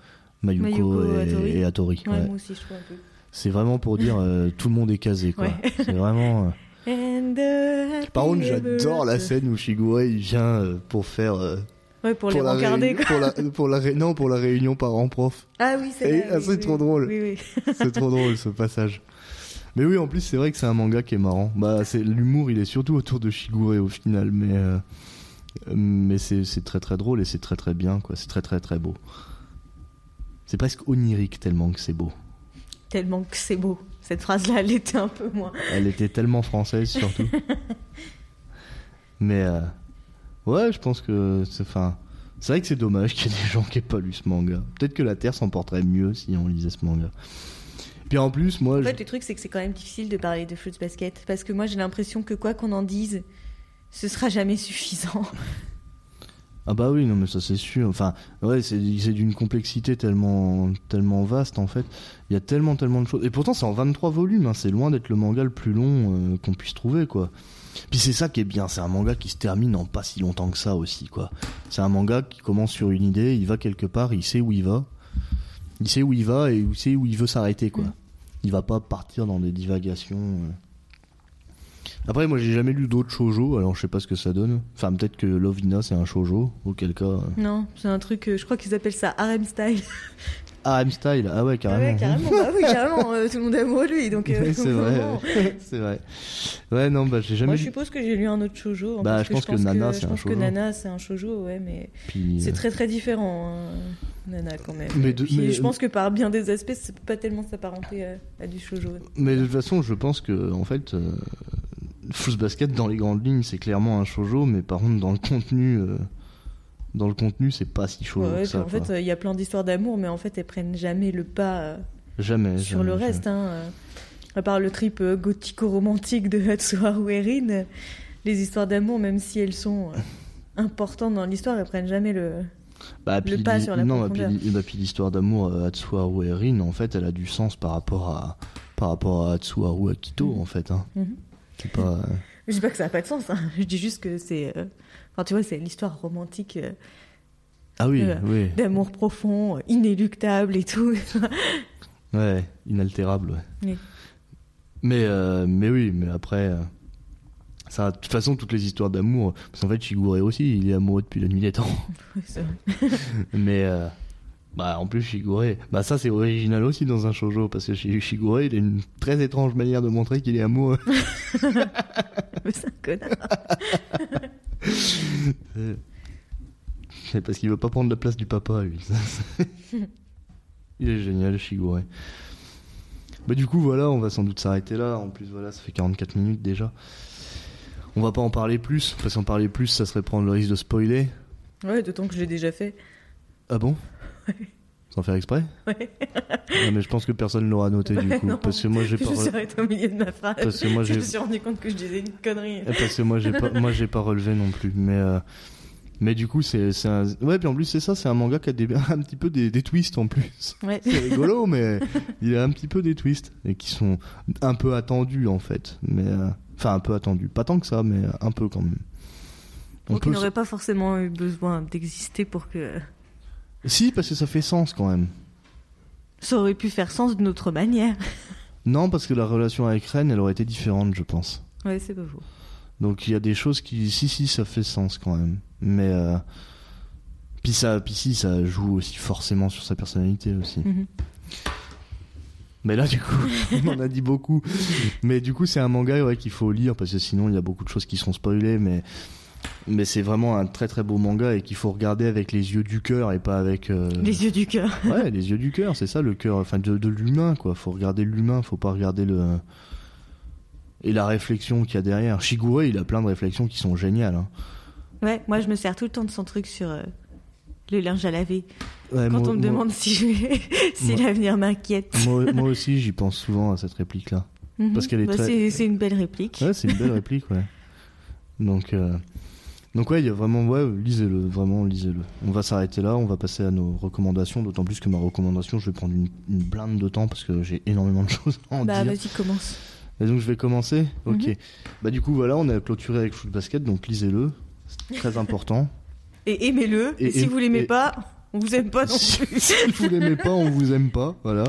Mayuko, Mayuko, et, Hattori. et Hattori. Ouais, ouais. moi aussi, je trouve un peu. C'est vraiment pour dire euh, tout le monde est casé, quoi. Ouais. C'est vraiment. euh, [laughs] Par contre, j'adore la scène où Shigure il vient euh, pour faire. euh, Ouais, pour, les la rencarder, réunion- quoi. pour la, [laughs] pour la ré- non, pour la réunion parents-prof. Ah oui, c'est ah, oui, c'est oui, trop oui. drôle. Oui. C'est trop drôle ce [laughs] passage. Mais oui, en plus, c'est vrai que c'est un manga qui est marrant. Bah, c'est l'humour, il est surtout autour de Shigure au final, mais euh, mais c'est c'est très très drôle et c'est très très bien, quoi. C'est très très très beau. C'est presque onirique tellement que c'est beau. Tellement que c'est beau. Cette phrase-là, elle était un peu moins. Elle était tellement française surtout. [laughs] mais euh, ouais, je pense que c'est. C'est vrai que c'est dommage qu'il y ait des gens qui aient pas lu ce manga. Peut-être que la Terre s'en porterait mieux si on lisait ce manga. Puis en plus, moi, En je- fait, le truc, c'est que c'est quand même difficile de parler de Fruits Basket. Parce que moi, j'ai l'impression que quoi qu'on en dise, ce sera jamais suffisant. [laughs] Ah bah oui, non mais ça c'est sûr. Enfin, ouais, c'est c'est d'une complexité tellement tellement vaste en fait. Il y a tellement tellement de choses. Et pourtant c'est en 23 volumes, hein. c'est loin d'être le manga le plus long euh, qu'on puisse trouver quoi. Puis c'est ça qui est bien, c'est un manga qui se termine en pas si longtemps que ça aussi quoi. C'est un manga qui commence sur une idée, il va quelque part, il sait où il va. Il sait où il va et il sait où il veut s'arrêter quoi. Mm. Il va pas partir dans des divagations. euh. Après, moi j'ai jamais lu d'autres shoujo, alors je sais pas ce que ça donne. Enfin, peut-être que Lovina c'est un shoujo, auquel cas. euh, Non, c'est un truc, je crois qu'ils appellent ça harem style. Ah, M Style, ah ouais, Ah carrément. ouais, carrément. Bah oui, carrément. euh, tout le monde est amoureux de lui. Donc, [laughs] euh, Ouais, c'est vrai, ouais. [laughs] c'est vrai. Ouais, non, bah j'ai jamais Moi, je suppose que j'ai lu un autre shoujo. hein, Bah, parce je pense que Nana, c'est je un pense que shoujo. Nana, c'est un shoujo, ouais, mais Puis, c'est euh, très très différent, hein, Nana, quand même. Mais Et de- puis, mais- je pense que par bien des aspects, ça peut pas tellement s'apparenter à, à du shoujo. Mais de toute façon, je pense que, en fait, euh, Fruits Basket, dans les grandes lignes, c'est clairement un shoujo, mais par contre, dans le contenu, euh, dans le contenu, c'est pas si Ouais, ouais, que ça. en quoi. fait, il y a plein d'histoires d'amour, mais en fait, elles prennent jamais le pas euh, jamais. sur jamais, le jamais. reste. Hein, euh. À part le trip euh, gothico-romantique de Hatsuharu Erin, euh, les histoires d'amour, même si elles sont importantes dans l'histoire, elles prennent jamais le, Bah, Le pas sur la non, bah, profondeur. puis, bah, puis l'histoire d'amour euh, Atsuharu et Rin, en fait, elle a du sens par rapport à par rapport à Atsuharu Akito, Mhm. en fait. Hein. Mhm. Pas. euh, Je dis pas que ça n'a pas de sens, hein. je dis juste que c'est. euh, Enfin, tu vois, c'est l'histoire romantique euh, Ah oui, Euh, oui, d'amour profond, inéluctable et tout. [laughs] ouais, inaltérable. Ouais. Oui. Mais euh, mais oui, mais après. Ça, de toute façon, toutes les histoires d'amour, parce qu'en fait, Shigure aussi, il est amoureux depuis la nuit des temps. [laughs] Ouais, c'est vrai. [laughs] Mais bah en plus Shigure, bah ça c'est original aussi dans un shoujo parce que Shi- Shigure il a une très étrange manière de montrer qu'il est amoureux. Mais c'est un connard. C'est parce qu'il veut pas prendre la place du papa lui. il est génial Shigure. Bah du coup voilà, on va sans doute s'arrêter là. En plus voilà, ça fait 44 minutes déjà. On va pas en parler plus parce qu'en parler plus ça serait prendre le risque de spoiler. Ouais, d'autant que je l'ai déjà fait. Ah bon? Sans faire exprès Ouais. Non mais je pense que personne l'aura noté du [laughs] coup Non. parce que moi j'ai Je pas me re- suis arrêtée au milieu de ma phrase. parce que moi je j'ai me suis rendu compte que je disais une connerie. Eh, Parce que moi j'ai pas moi j'ai pas relevé non plus mais euh, mais du coup c'est un ouais puis en plus c'est ça c'est un manga qui a des, [laughs] un petit peu des, des twists en plus Ouais. c'est rigolo [laughs] mais il a un petit peu des twists et qui sont un peu attendus en fait mais euh, enfin un peu attendus pas tant que ça mais un peu quand même On Donc il peut- n'aurait pas forcément eu besoin d'exister pour que si parce que ça fait sens quand même ça aurait pu faire sens d'une autre manière. [laughs] non parce que la relation avec Ren elle aurait été différente je pense Ouais, c'est pas faux. Donc il y a des choses qui, si si, ça fait sens quand même. Mais euh... puis ça, puis si, ça joue aussi forcément sur sa personnalité aussi. Mhm. Mais là du coup, [laughs] on en a dit beaucoup. Mais du coup, c'est un manga ouais, qu'il faut lire parce que sinon il y a beaucoup de choses qui sont spoilées. Mais mais c'est vraiment un très très beau manga et qu'il faut regarder avec les yeux du cœur et pas avec euh, Les yeux du cœur. [laughs] ouais les yeux du cœur. C'est ça le cœur, enfin de, de l'humain quoi. Faut regarder l'humain, faut pas regarder le et la réflexion qu'il y a derrière. Shigure, il a plein de réflexions qui sont géniales. hein. Ouais, moi je me sers tout le temps de son truc sur euh, le linge à laver. Ouais, Quand moi- on me moi- demande si, je... [laughs] si moi- l'avenir m'inquiète. Moi, [laughs] moi aussi, j'y pense souvent à cette réplique-là. Mhm. parce qu'elle est Bah, très- c'est- C'est une belle réplique. Ouais, c'est une belle réplique, ouais. Donc, euh, donc ouais, il y a vraiment, ouais, lisez-le, vraiment, lisez-le. On va s'arrêter là, on va passer à nos recommandations, d'autant plus que ma recommandation, je vais prendre une, une blinde de temps parce que j'ai énormément de [laughs] choses à en Bah dire. vas-y, commence. Et donc, je vais commencer Ok. Mhm. Bah, du coup, voilà, on a clôturé avec Foot Basket, donc lisez-le. C'est très important. [laughs] Et aimez-le. Et, Et- si vous l'aimez et- pas, on vous aime pas non plus. [laughs] si vous l'aimez pas, on vous aime pas, voilà.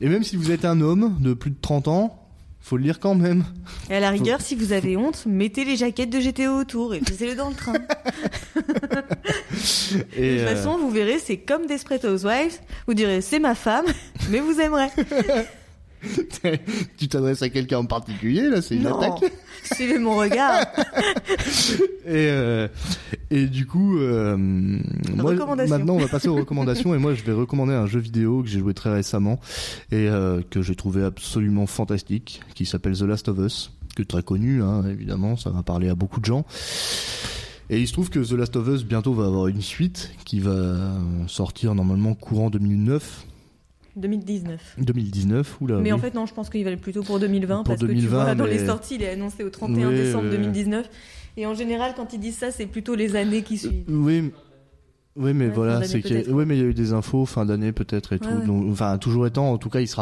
Et même si vous êtes un homme de plus de 30 ans, faut le lire quand même. Et à la rigueur, si vous avez honte, mettez les jaquettes de GTO autour et laissez-le dans le train. [laughs] Et, de toute euh, façon, vous verrez, c'est comme Desperate Housewives. Vous direz, c'est ma femme, [laughs] mais vous aimerez. [laughs] tu t'adresses à quelqu'un en particulier, là, c'est une non, attaque. Suivez mon regard. [laughs] Et, euh, et du coup, euh, moi, maintenant on va passer aux recommandations et moi je vais recommander un jeu vidéo que j'ai joué très récemment et euh, que j'ai trouvé absolument fantastique, qui s'appelle The Last of Us, que très connu, hein, évidemment, ça va parler à beaucoup de gens. Et il se trouve que The Last of Us bientôt va avoir une suite qui va sortir normalement courant 2009, 2019. 2019, oula. Mais oui. en fait, non, je pense qu'il va aller plutôt pour 2020 Pour parce que tu 2020, vois, dans mais- les sorties, il est annoncé au 31 Oui, décembre oui. 2019. Et en général, quand ils disent ça, c'est plutôt les années qui suivent. Oui, m- oui, mais Ouais, voilà, c'est peut-être. oui, mais il y a eu des infos fin d'année peut-être et tout. Ouais. Donc, enfin, toujours étant, en tout cas, il se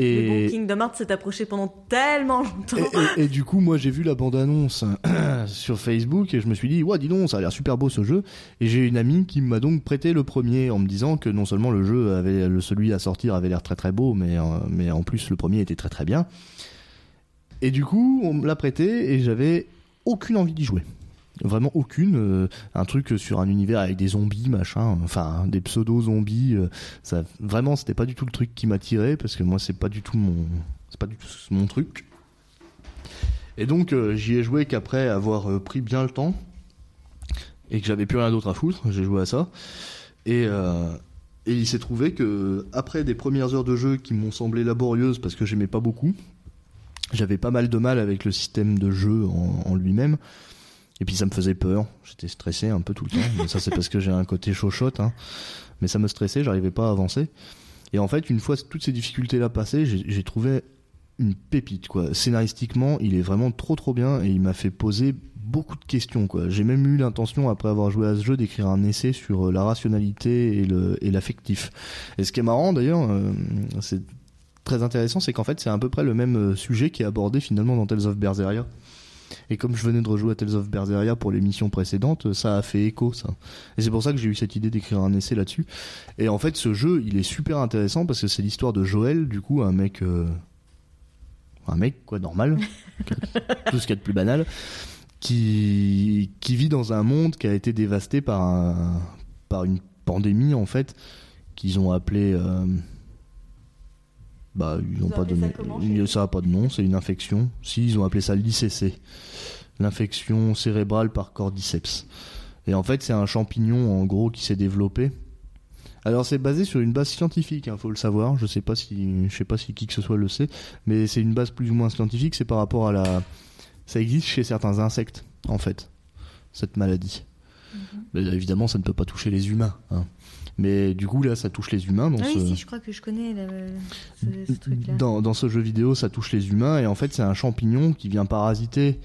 rapproche. Mais bon, Et, Kingdom Hearts s'est approché pendant tellement longtemps. et, et- et du coup, moi, j'ai vu la bande-annonce [clears throat] sur Facebook et je me suis dit, ouais, dis donc, ça a l'air super beau ce jeu. Et j'ai une amie qui m'a donc prêté le premier en me disant que non seulement le jeu avait, celui à sortir avait l'air très très beau, mais euh, mais en plus le premier était très très bien. Et du coup, on me l'a prêté et j'avais aucune envie d'y jouer. Vraiment aucune. euh, un truc sur un univers avec des zombies, machin. Enfin, des pseudo-zombies. euh, ça, vraiment, c'était pas du tout le truc qui m'attirait parce que moi, c'est pas du tout mon, c'est pas du tout mon truc. Et donc, euh, j'y ai joué qu'après avoir pris bien le temps et que j'avais plus rien d'autre à foutre. J'ai joué à ça. Et, et il s'est trouvé que après des premières heures de jeu qui m'ont semblé laborieuses parce que j'aimais pas beaucoup, j'avais pas mal de mal avec le système de jeu en lui-même. Et puis ça me faisait peur. J'étais stressé un peu tout le temps. Ça c'est parce que j'ai un côté chochotte. Hein. Mais ça me stressait, j'arrivais pas à avancer. Et en fait, une fois toutes ces difficultés-là passées, j'ai trouvé une pépite. quoi. Scénaristiquement, il est vraiment trop trop bien et il m'a fait poser beaucoup de questions quoi. J'ai même eu l'intention après avoir joué à ce jeu d'écrire un essai sur euh, la rationalité et et l'affectif. Et ce qui est marrant d'ailleurs, euh, c'est très intéressant, c'est qu'en fait c'est à peu près le même euh, sujet qui est abordé finalement dans Tales of Berseria. Et comme je venais de rejouer à Tales of Berseria pour l'émission précédente, ça a fait écho ça. Et c'est pour ça que j'ai eu cette idée d'écrire un essai là-dessus. Et en fait ce jeu il est super intéressant parce que c'est l'histoire de Joël, du coup un mec un mec quoi normal, [laughs] tout ce qu'il y a de plus banal, qui qui vit dans un monde qui a été dévasté par un par une pandémie en fait qu'ils ont appelé euh, bah ils n'ont pas donné ça, ça a pas de nom c'est une infection si ils ont appelé ça l'ICC l'infection cérébrale par cordyceps et en fait c'est un champignon en gros qui s'est développé alors c'est basé sur une base scientifique, il hein, faut le savoir. Je sais pas si, je sais pas si qui que ce soit le sait, mais c'est une base plus ou moins scientifique. C'est par rapport à la, ça existe chez certains insectes en fait, cette maladie. Mhm. Mais évidemment, ça ne peut pas toucher les humains. Hein. Mais du coup, là, ça touche les humains. Dans ah oui, si, je crois que je connais ce, truc-là. Dans, dans, ce jeu vidéo, ça touche les humains. Et en fait, c'est un champignon qui vient parasiter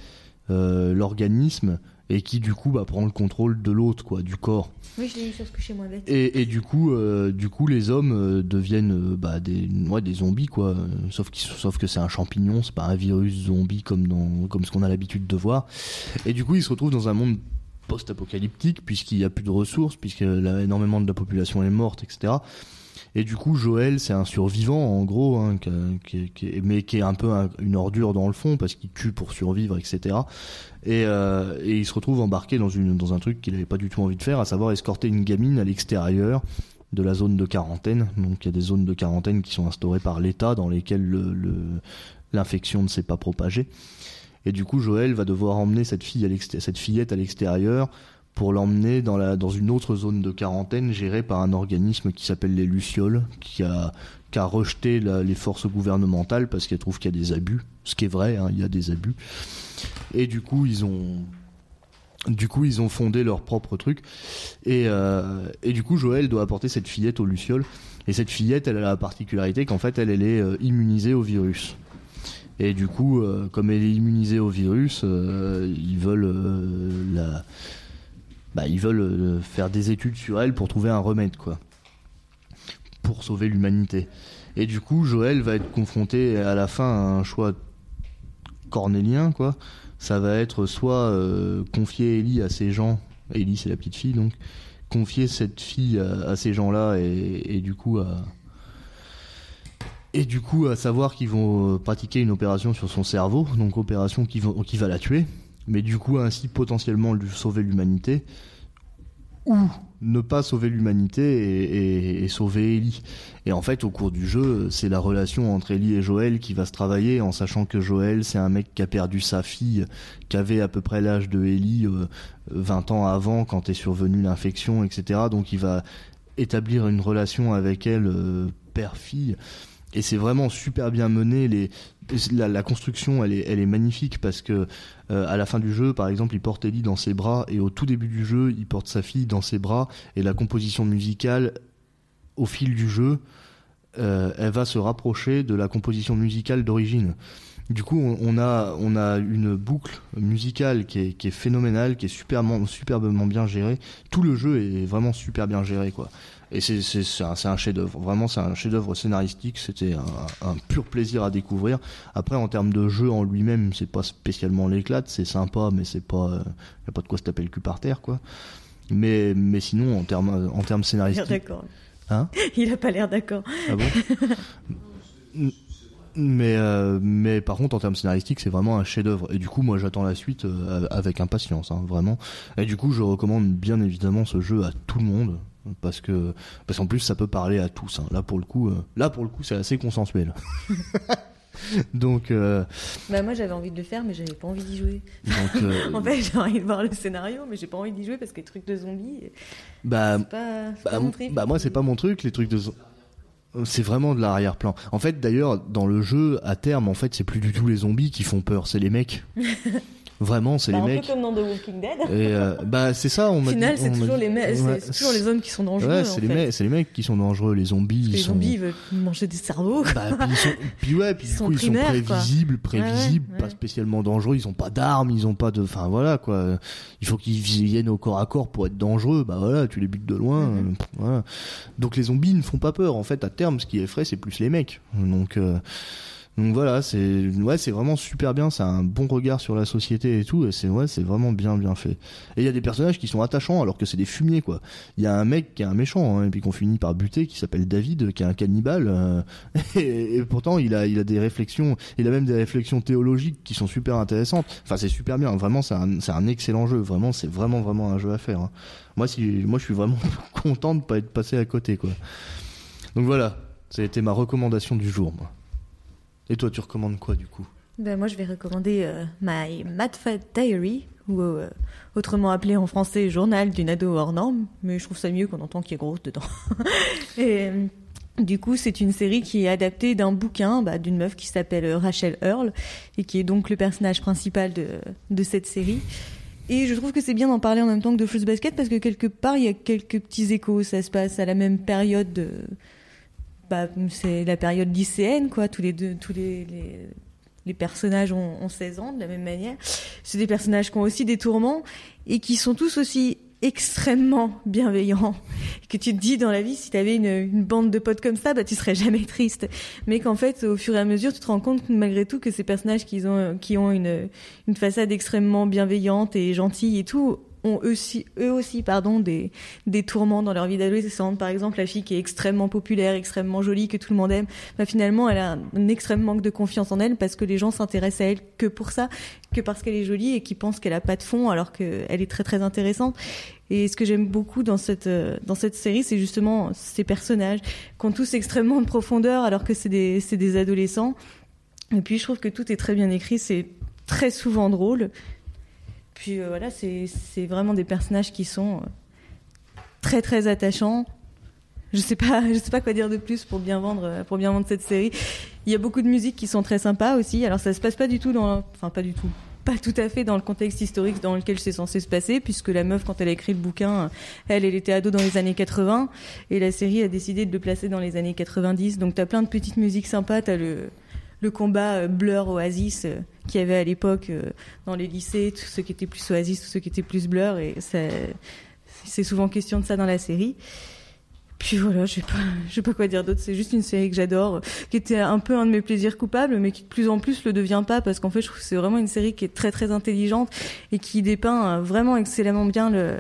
euh, l'organisme et qui, du coup, bah, prend le contrôle de l'autre, quoi, du corps. Oui, je l'ai sur ce moi Et, et du coup, euh, du coup, les hommes euh, deviennent euh, bah, des, ouais, des zombies, quoi. Sauf, sauf que c'est un champignon, c'est pas un virus zombie comme dans, comme ce qu'on a l'habitude de voir. Et du coup, ils se retrouvent dans un monde post-apocalyptique puisqu'il y a plus de ressources, puisque énormément de la population est morte, etc. Et du coup, Joël, c'est un survivant, en gros, hein, mais qui est un peu une ordure dans le fond, parce qu'il tue pour survivre, etc. Et, euh, et il se retrouve embarqué dans, une, dans un truc qu'il n'avait pas du tout envie de faire, à savoir escorter une gamine à l'extérieur de la zone de quarantaine. Donc il y a des zones de quarantaine qui sont instaurées par l'État, dans lesquelles l'infection le, ne s'est pas propagée. Et du coup, Joël va devoir emmener cette, fille à fillette à l'extérieur pour l'emmener dans, une autre zone de quarantaine gérée par un organisme qui s'appelle les Lucioles, qui a, rejeté les forces gouvernementales parce qu'elle trouve qu'il y a des abus, ce qui est vrai, hein, il y a des abus. Et du coup, ils ont, du coup, ils ont fondé leur propre truc. Et, euh, et du coup, Joël doit apporter cette fillette aux Lucioles. Et cette fillette, elle a la particularité qu'en fait, elle, elle est euh, immunisée au virus. Et du coup, euh, comme elle est immunisée au virus, ils veulent la bah, ils veulent euh, faire des études sur elle pour trouver un remède, quoi. Pour sauver l'humanité. Et du coup, Joël va être confronté à la fin à un choix cornélien, quoi. Ça va être soit euh, confier Ellie à ces gens, Ellie c'est la petite fille, donc confier cette fille à, ces gens-là et, du coup à et du coup à savoir qu'ils vont pratiquer une opération sur son cerveau, donc opération qui, qui va la tuer mais du coup ainsi potentiellement lui sauver l'humanité, ou ne pas sauver l'humanité et, sauver Ellie. Et en fait, au cours du jeu, c'est la relation entre Ellie et Joël qui va se travailler, en sachant que Joël, c'est un mec qui a perdu sa fille, qui avait à peu près l'âge de Ellie, 20 euh, ans avant, quand est survenue l'infection, etc. Donc il va établir une relation avec elle, euh, père-fille et c'est vraiment super bien mené. La, construction, elle est, magnifique parce que euh, à la fin du jeu, par exemple, il porte Ellie dans ses bras et au tout début du jeu, il porte sa fille dans ses bras et la composition musicale, au fil du jeu, euh, elle va se rapprocher de la composition musicale d'origine. Du coup, on, a, une boucle musicale qui est, qui est phénoménale, qui est superbement, superbement bien gérée. Tout le jeu est vraiment super bien géré, quoi. Et c'est un, un chef-d'œuvre. Vraiment, c'est un chef-d'œuvre scénaristique. C'était un, un, pur plaisir à découvrir. Après, en termes de jeu en lui-même, c'est pas spécialement l'éclate. C'est sympa, mais c'est pas, euh, y a pas de quoi se taper le cul par terre, quoi. Mais, mais sinon, en termes, en termes scénaristiques. D'accord. Hein? [laughs] Il a pas l'air d'accord. Ah bon? Mais, euh, mais par contre, en termes scénaristiques, c'est vraiment un chef-d'œuvre. Et du coup, moi, j'attends la suite euh, avec impatience, hein, vraiment. Et du coup, je recommande bien évidemment ce jeu à tout le monde parce que parce qu'en plus, ça peut parler à tous. Hein. Là, pour le coup, euh, là pour le coup, c'est assez consensuel. [laughs] Donc, bah moi j'avais envie de le faire, mais j'avais pas envie d'y jouer. Donc, [laughs] en fait, j'ai envie de voir le scénario, mais j'ai pas envie d'y jouer parce que les trucs de zombies, bah, c'est pas, bah, pas mon truc. Bah moi c'est pas mon truc, les trucs de zombies c'est vraiment de l'arrière-plan. En fait, d'ailleurs, dans le jeu, à terme, en fait, c'est plus du tout les zombies qui font peur, c'est les mecs. [laughs] Vraiment, c'est Bah, les un mecs. peu comme dans The Walking Dead. Et euh, bah c'est ça, on Au final, c'est toujours, dit- les me- Ouais, c'est toujours les hommes qui sont dangereux. Ouais, c'est les, c'est les mecs qui sont dangereux, les zombies. Les ils sont... zombies ils veulent manger des cerveaux. Bah, puis, ils sont... puis ouais, puis Ils du sont coup, ils sont quoi. prévisibles, prévisibles, Ouais, ouais, pas spécialement dangereux, ils ont pas d'armes, ils ont pas de. Enfin voilà quoi. Il faut qu'ils viennent au corps à corps pour être dangereux, bah voilà, tu les butes de loin. Mhm. euh, voilà. Donc les zombies ne font pas peur, en fait, à terme, ce qui effraie, c'est plus les mecs. Donc. euh, Donc voilà, c'est ouais, c'est vraiment super bien, c'est un bon regard sur la société et tout, et c'est ouais, c'est vraiment bien bien fait. Et il y a des personnages qui sont attachants alors que c'est des fumiers quoi. Il y a un mec qui est un méchant hein, et puis qu'on finit par buter qui s'appelle David qui est un cannibale euh, [laughs] et, et pourtant il a il a des réflexions, il a même des réflexions théologiques qui sont super intéressantes. Enfin c'est super bien, vraiment c'est un c'est un excellent jeu, vraiment c'est vraiment vraiment un jeu à faire. hein. Moi si moi je suis vraiment [laughs] content de pas être passé à côté quoi. Donc voilà, ça a été ma recommandation du jour moi. Et toi tu recommandes quoi du coup? Ben, moi, je vais recommander euh, My Mad Fat Diary, ou euh, autrement appelé en français Journal d'une ado hors norme, mais je trouve ça mieux qu'on entend qu'il a grosse dedans. [laughs] Et euh, du coup, c'est une série qui est adaptée d'un bouquin bah, d'une meuf qui s'appelle Rachel Earl, et qui est donc le personnage principal de, de cette série. Et je trouve que c'est bien d'en parler en même temps que de Fruits Basket parce que quelque part il y a quelques petits échos. Ça se passe à la même période. De... Bah, c'est la période lycéenne, quoi. Tous les deux, tous les, les, les personnages ont, ont 16 ans de la même manière. C'est des personnages qui ont aussi des tourments et qui sont tous aussi extrêmement bienveillants. Que tu te dis dans la vie, si tu avais une, une bande de potes comme ça, bah tu serais jamais triste. Mais qu'en fait, au fur et à mesure, tu te rends compte malgré tout que ces personnages qui ont, qui ont une, une façade extrêmement bienveillante et gentille et tout, ont eux aussi, eux aussi pardon, des, des tourments dans leur vie d'adolescente. Par exemple, la fille qui est extrêmement populaire, extrêmement jolie, que tout le monde aime, bah, finalement, elle a un, extrême manque de confiance en elle parce que les gens s'intéressent à elle que pour ça, que parce qu'elle est jolie et qui pensent qu'elle a pas de fond alors qu'elle est très très intéressante. Et ce que j'aime beaucoup dans cette, euh, dans cette série, c'est justement ces personnages qui ont tous extrêmement de profondeur alors que c'est des, c'est des adolescents. Et puis je trouve que tout est très bien écrit, c'est très souvent drôle. Puis euh, voilà, c'est vraiment des personnages qui sont euh, très très attachants. Je sais pas, [laughs] je sais pas quoi dire de plus pour bien vendre, euh, pour bien vendre cette série. Il y a beaucoup de musiques qui sont très sympas aussi. Alors ça se passe pas du tout dans, enfin pas du tout, pas tout à fait dans le contexte historique dans lequel c'est censé se passer, puisque la meuf quand elle a écrit le bouquin, elle, elle était ado dans les années 80 et la série a décidé de le placer dans les années 90. Donc t'as plein de petites musiques sympas, t'as le le combat euh, Blur Oasis euh, qu'il y avait à l'époque euh, dans les lycées, tous ceux qui étaient plus Oasis, tous ceux qui étaient plus Blur, et c'est souvent question de ça dans la série. Puis voilà, je sais pas, [laughs] sais pas quoi dire d'autre. C'est juste une série que j'adore, qui était un peu un de mes plaisirs coupables, mais qui de plus en plus le devient pas parce qu'en fait, je trouve que c'est vraiment une série qui est très très intelligente et qui dépeint vraiment excellemment bien le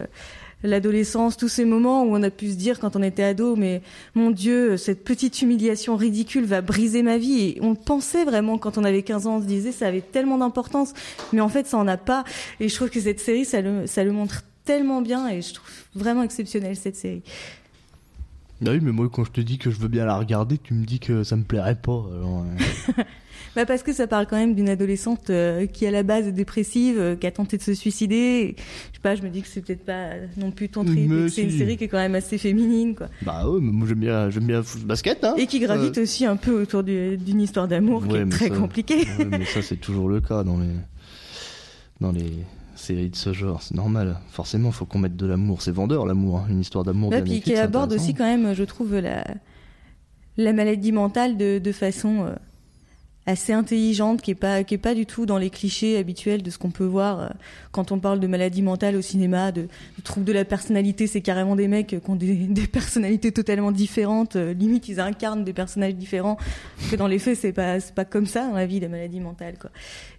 l'adolescence, tous ces moments où on a pu se dire quand on était ado, mais mon Dieu, cette petite humiliation ridicule va briser ma vie. Et on pensait vraiment quand on avait 15 ans, on se disait ça avait tellement d'importance, mais en fait ça en a pas. Et je trouve que cette série, ça le, ça le montre tellement bien et je trouve vraiment exceptionnelle cette série. Bah oui, mais moi quand je te dis que je veux bien la regarder, tu me dis que ça me plairait pas. Alors, euh, [laughs] Bah parce que ça parle quand même d'une adolescente euh, qui à la base est dépressive, euh, qui a tenté de se suicider. Et, je sais pas, je me dis que c'est peut-être pas non plus ton trip, et c'est une série qui est quand même assez féminine, quoi. Bah ouais, mais moi j'aime bien, j'aime bien basket, hein. Et qui gravite aussi un peu autour du- d'une histoire d'amour qui est très ça- compliquée. Ouais, mais ça c'est toujours le cas dans les dans les séries de ce genre, c'est normal. Forcément, faut qu'on mette de l'amour, c'est vendeur l'amour, hein. une histoire d'amour bien puis qui aborde aussi quand même, je trouve, la, la maladie mentale de, de façon euh, assez intelligente, qui est pas qui est pas du tout dans les clichés habituels de ce qu'on peut voir euh, quand on parle de maladie mentale au cinéma, de, de troubles de la personnalité. C'est carrément des mecs qui ont des, [laughs] des personnalités totalement différentes. euh, limite, ils incarnent des personnages différents. Parce que dans les faits, c'est pas c'est pas comme ça dans la vie la maladie mentale, quoi.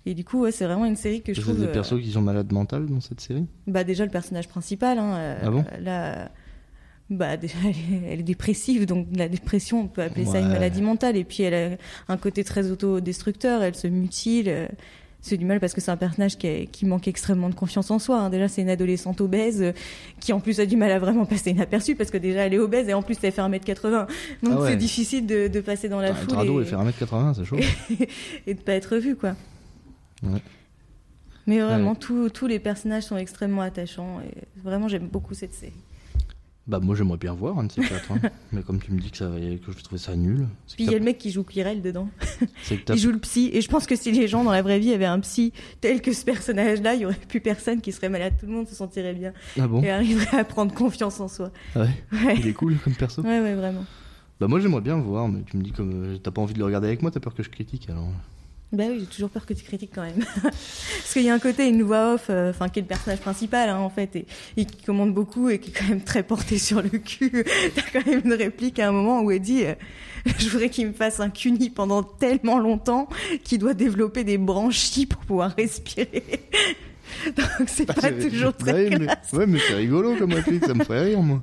Et du coup, ouais, c'est vraiment une série que je trouve. des euh, persos qui sont malades mentales dans cette série? Bah déjà le personnage principal. Hein, euh, Ah bon? là, bah déjà elle est, elle est dépressive, donc la dépression on peut appeler ça une maladie mentale. Et puis elle a un côté très autodestructeur, elle se mutile. euh, C'est du mal parce que c'est un personnage qui, manque extrêmement de confiance en soi. hein. Déjà, c'est une adolescente obèse euh, qui en plus a du mal à vraiment passer inaperçue parce que déjà elle est obèse et en plus elle fait 1m80. Donc Ah ouais. c'est difficile de, de passer dans la Être foule ado et, et faire 1m80, c'est chaud. [laughs] et de pas être vu quoi. Ouais. Mais vraiment, tous tous les personnages sont extrêmement attachants et vraiment j'aime beaucoup cette série. Bah moi j'aimerais bien voir un de ces quatre, hein. [laughs] mais comme tu me dis que, ça, que je trouvais ça nul. Puis il y a le mec qui joue Kirel dedans. [laughs] Il joue le psy. Et je pense que si les gens dans la vraie vie avaient un psy tel que ce personnage-là, il y aurait plus personne qui serait malade. Tout le monde se sentirait bien Ah bon et arriverait à prendre confiance en soi. Ah ouais [laughs] Ouais, Il est cool comme perso. ouais, ouais, vraiment. Bah moi j'aimerais bien voir, mais tu me dis comme euh, t'as pas envie de le regarder avec moi, t'as peur que je critique alors. Bah oui, j'ai toujours peur que tu critiques quand même. [laughs] Parce qu'il y a un côté, une voix off, euh, enfin, qui est le personnage principal, hein, en fait, et, et qui commande beaucoup et qui est quand même très porté [laughs] sur le cul. T'as quand même une réplique à un moment où elle dit euh, [laughs] Je voudrais qu'il me fasse un cuni pendant tellement longtemps qu'il doit développer des branchies pour pouvoir respirer. Donc c'est pas toujours très Bah ouais, mais, ouais, mais c'est rigolo comme réplique, ça me ferait rire moi.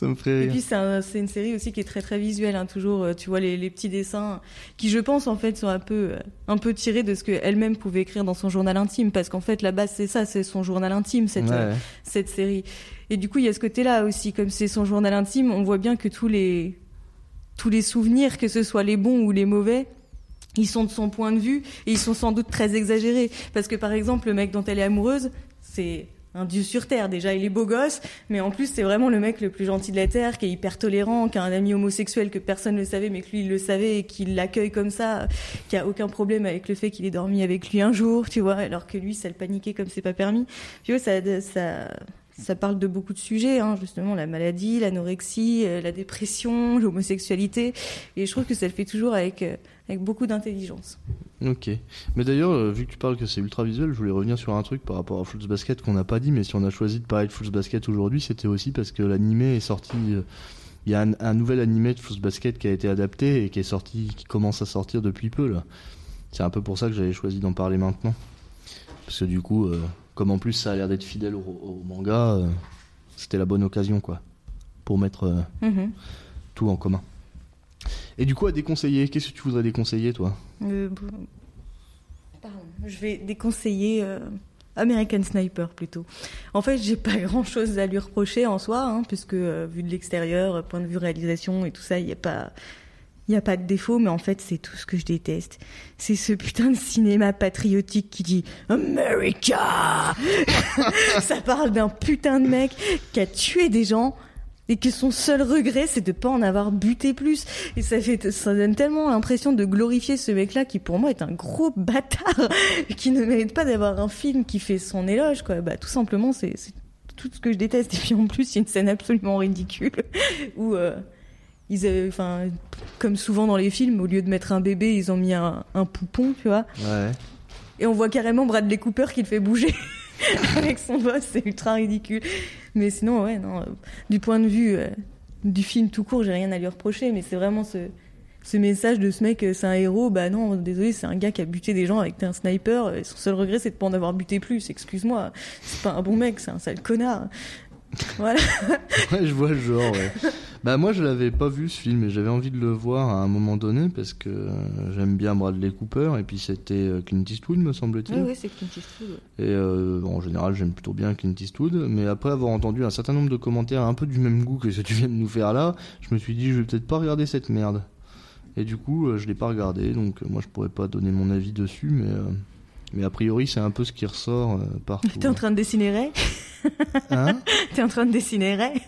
Ça me ferait Et rire. puis c'est un- c'est une série aussi qui est très très visuelle, hein, toujours. euh, Tu vois les, les petits dessins qui, je pense, en fait, sont un peu euh, un peu tirés de ce qu'elle-même pouvait écrire dans son journal intime, parce qu'en fait, la base c'est ça, c'est son journal intime cette Ouais, euh, cette série. Et du coup, il y a ce côté-là aussi, comme c'est son journal intime, on voit bien que tous les tous les souvenirs, que ce soit les bons ou les mauvais. Ils sont de son point de vue et ils sont sans doute très exagérés. Parce que par exemple, le mec dont elle est amoureuse, c'est un dieu sur terre. Déjà, il est beau gosse, mais en plus, c'est vraiment le mec le plus gentil de la terre, qui est hyper tolérant, qui a un ami homosexuel que personne ne savait, mais que lui, il le savait et qu'il l'accueille comme ça, qui a aucun problème avec le fait qu'il ait dormi avec lui un jour, tu vois, alors que lui, ça le paniquait comme c'est pas permis. Tu vois, ça, ça, ça parle de beaucoup de sujets, hein, justement, la maladie, l'anorexie, euh, la dépression, l'homosexualité, et je trouve que ça le fait toujours avec, euh, avec beaucoup d'intelligence. Ok. Mais d'ailleurs, euh, vu que tu parles que c'est ultra visuel, je voulais revenir sur un truc par rapport à Fruits Basket qu'on n'a pas dit, mais si on a choisi de parler de Fruits Basket aujourd'hui, c'était aussi parce que l'animé est sorti. euh, Il y a un, un nouvel animé de Fruits Basket qui a été adapté et qui est sorti, qui commence à sortir depuis peu là. C'est un peu pour ça que j'avais choisi d'en parler maintenant. Parce que du coup, euh, comme en plus ça a l'air d'être fidèle au, au manga, euh, c'était la bonne occasion quoi. Pour mettre euh, Mhm. tout en commun. Et du coup, à déconseiller, qu'est-ce que tu voudrais déconseiller toi? Euh. Pardon, je vais déconseiller euh, American Sniper plutôt. En fait, j'ai pas [laughs] grand chose à lui reprocher en soi, hein, puisque euh, vu de l'extérieur, point de vue réalisation et tout ça, il n'y a pas. Il n'y a pas de défaut, mais en fait, c'est tout ce que je déteste. C'est ce putain de cinéma patriotique qui dit America [laughs] Ça parle d'un putain de mec qui a tué des gens et que son seul regret, c'est de pas en avoir buté plus. Et ça fait, ça donne tellement l'impression de glorifier ce mec-là qui, pour moi, est un gros [laughs] bâtard qui ne mérite pas d'avoir un film qui fait son éloge, quoi. Bah, tout simplement, c'est, c'est tout ce que je déteste. Et puis, en plus, il y a une scène absolument ridicule où, euh, ils avaient, enfin, comme souvent dans les films, au lieu de mettre un bébé, ils ont mis un, un poupon, tu vois. Ouais. Et on voit carrément Bradley Cooper qui le fait bouger [laughs] avec son boss, c'est ultra ridicule. Mais sinon, ouais, non, euh, du point de vue euh, du film tout court, j'ai rien à lui reprocher, mais c'est vraiment ce, message de ce mec, euh, c'est un héros, bah non, désolé, c'est un gars qui a buté des gens avec un sniper, et son seul regret c'est de pas en avoir buté plus, excuse-moi, c'est pas un bon mec, c'est un sale connard. Voilà. [laughs] Ouais, je vois le genre, ouais. bah, moi, je l'avais pas vu ce film et j'avais envie de le voir à un moment donné parce que euh, j'aime bien Bradley Cooper et puis c'était euh, Clint Eastwood, me semble-t-il. Ouais, ouais, c'est Clint Eastwood. ouais. Et euh, bon, en général, j'aime plutôt bien Clint Eastwood, mais après avoir entendu un certain nombre de commentaires un peu du même goût que ce que tu viens de nous faire là, je me suis dit, je vais peut-être pas regarder cette merde. Et du coup, je l'ai pas regardé, donc moi, je pourrais pas donner mon avis dessus, mais, mais a priori, c'est un peu ce qui ressort euh, partout. T'es en train de dessiner Ray Hein? [laughs] T'es en train de dessiner Ray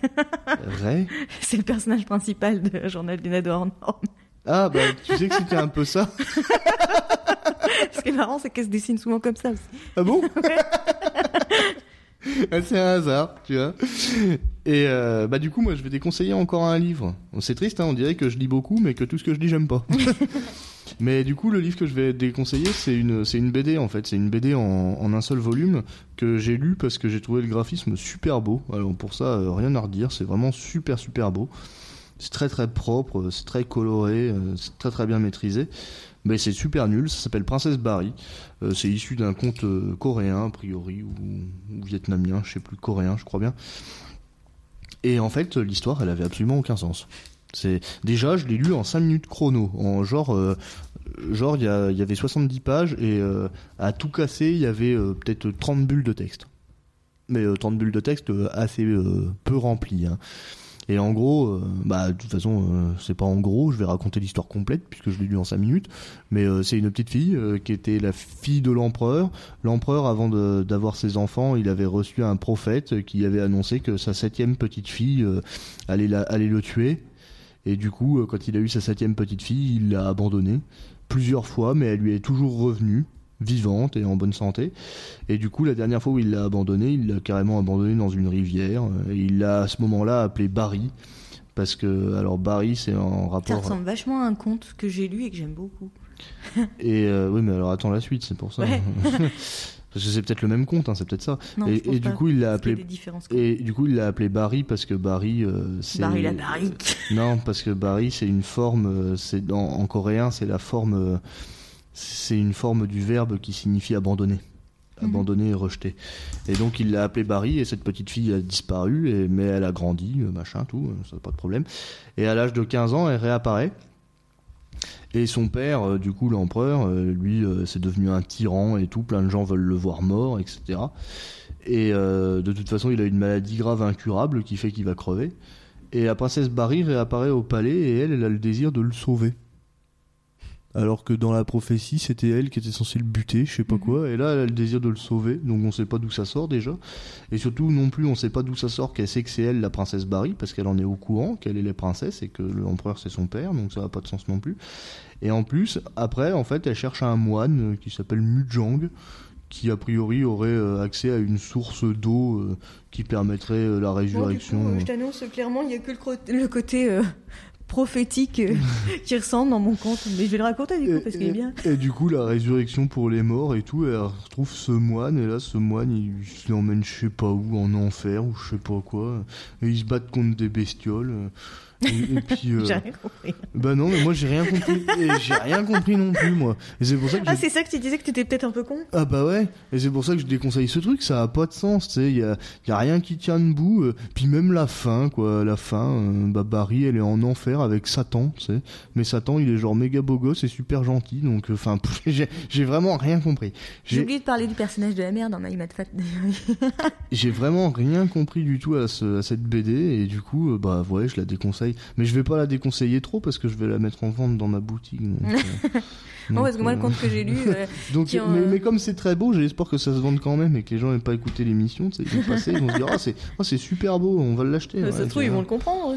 Ray? [laughs] C'est le personnage principal de Journal d'une ado hors [laughs] norme. Ah, bah, tu sais que c'était un peu ça. Ce qui est marrant, c'est qu'elle se dessine souvent comme ça aussi. Ah bon? Ah, C'est un hasard, tu vois. Et euh, bah du coup, moi, je vais déconseiller encore un livre. C'est triste, hein, on dirait que je lis beaucoup, mais que tout ce que je lis, j'aime pas. Mais du coup, le livre que je vais déconseiller, c'est une, c'est une BD en fait. C'est une BD en, un seul volume que j'ai lu parce que j'ai trouvé le graphisme super beau. Alors pour ça, euh, rien à redire. C'est vraiment super super beau. C'est très très propre, euh, c'est très coloré, euh, c'est très très bien maîtrisé. Mais c'est super nul. Ça s'appelle Princesse Barry. C'est issu d'un conte coréen, a priori, ou, vietnamien, je sais plus, coréen, je crois bien. Et en fait, l'histoire, elle avait absolument aucun sens. C'est déjà, je l'ai lu en 5 minutes chrono, en genre, genre il y, avait 70 pages et euh, à tout casser, il y avait euh, peut-être 30 bulles de texte. Mais euh, 30 bulles de texte euh, assez euh, peu remplies. hein. Et en gros, euh, bah de toute façon, euh, c'est pas en gros, je vais raconter l'histoire complète puisque je l'ai lu en 5 minutes. Mais euh, c'est une petite fille euh, qui était la fille de l'empereur. L'empereur, avant d'avoir ses enfants, il avait reçu un prophète qui avait annoncé que sa septième petite fille euh, allait, la- allait le tuer. Et du coup, euh, quand il a eu sa septième petite fille, il l'a abandonnée plusieurs fois, mais elle lui est toujours revenue vivante et en bonne santé. Et du coup, la dernière fois où il l'a abandonnée, il l'a carrément abandonnée dans une rivière. Et il l'a à ce moment-là appelé Barry. Parce que, alors Barry, c'est en Ça rapport. ressemble vachement à un conte que j'ai lu et que j'aime beaucoup. Et euh, oui, mais alors attends la suite, c'est pour ça. Ouais. [laughs] parce que c'est peut-être le même conte, hein, c'est peut-être ça. Non, et du coup, il l'a appelé. Et du coup, il l'a appelé Barry parce que Barry, euh, c'est. Barry la barrique. [laughs] Non, parce que Barry, c'est une forme. euh, C'est en, en coréen, c'est la forme. euh, C'est une forme du verbe qui signifie abandonner. Mhm. Abandonner et rejeter. Et donc, il l'a appelé Barry et cette petite fille a disparu, et, mais elle a grandi, machin, tout, ça pas de problème. Et à l'âge de 15 ans, elle réapparaît. Et son père, euh, du coup, l'empereur, euh, lui, euh, c'est devenu un tyran et tout. Plein de gens veulent le voir mort, etc. Et de toute façon, il a une maladie grave incurable qui fait qu'il va crever. Et la princesse Barry réapparaît au palais et elle, elle a le désir de le sauver. Alors que dans la prophétie, c'était elle qui était censée le buter, je sais pas Mhm. quoi. Et là, elle a le désir de le sauver, donc on sait pas d'où ça sort déjà. Et surtout, non plus, on sait pas d'où ça sort qu'elle sait que c'est elle la princesse Barry, parce qu'elle en est au courant qu'elle est la princesse et que l'empereur c'est son père, donc ça n'a pas de sens non plus. Et en plus, après, en fait, elle cherche un moine euh, qui s'appelle Mujang, qui a priori aurait euh, accès à une source d'eau euh, qui permettrait la Bon, du coup, résurrection. je t'annonce clairement, il n'y a que le, côté euh, prophétique euh, [laughs] qui ressemble dans mon conte. Mais je vais le raconter du coup parce qu'il est bien. Et du coup, la résurrection pour les morts et tout, elle retrouve ce moine, et là, ce moine, il, il l'emmène je sais pas où, en enfer, ou je sais pas quoi. Et ils se battent contre des bestioles. Et, et puis. [laughs] euh, J'ai rien compris. bah non, mais moi j'ai rien compris. Et j'ai rien compris non plus, moi. Et c'est pour ça que Ah, c'est ça que tu disais que tu étais peut-être un peu con Ah bah ouais, et c'est pour ça que je déconseille ce truc, ça a pas de sens, tu sais, il y a, y a rien qui tient debout, euh, puis même la fin, quoi, la fin, euh, bah Barry, elle est en enfer avec Satan, tu sais, mais Satan, il est genre méga beau gosse et super gentil, donc, euh, enfin, [laughs] j'ai vraiment rien compris. J'ai oublié de parler du personnage de la mère dans My Mad Fat. [laughs] j'ai vraiment rien compris du tout à, ce- à cette BD, et du coup, euh, bah ouais, je la déconseille, mais je vais pas la déconseiller trop, parce que je vais la mettre en vente dans ma boutique. Donc, euh, [laughs] non, donc, parce que moi, le euh, conte que j'ai lu, euh, [laughs] Donc, mais, euh, mais comme c'est très beau, j'ai espoir que ça se vende quand même et que les gens n'aient pas écouté l'émission. Ils vont passer, ils vont se dire Ah, c'est c'est super beau, on va l'acheter. ça se trouve, ils vont le comprendre.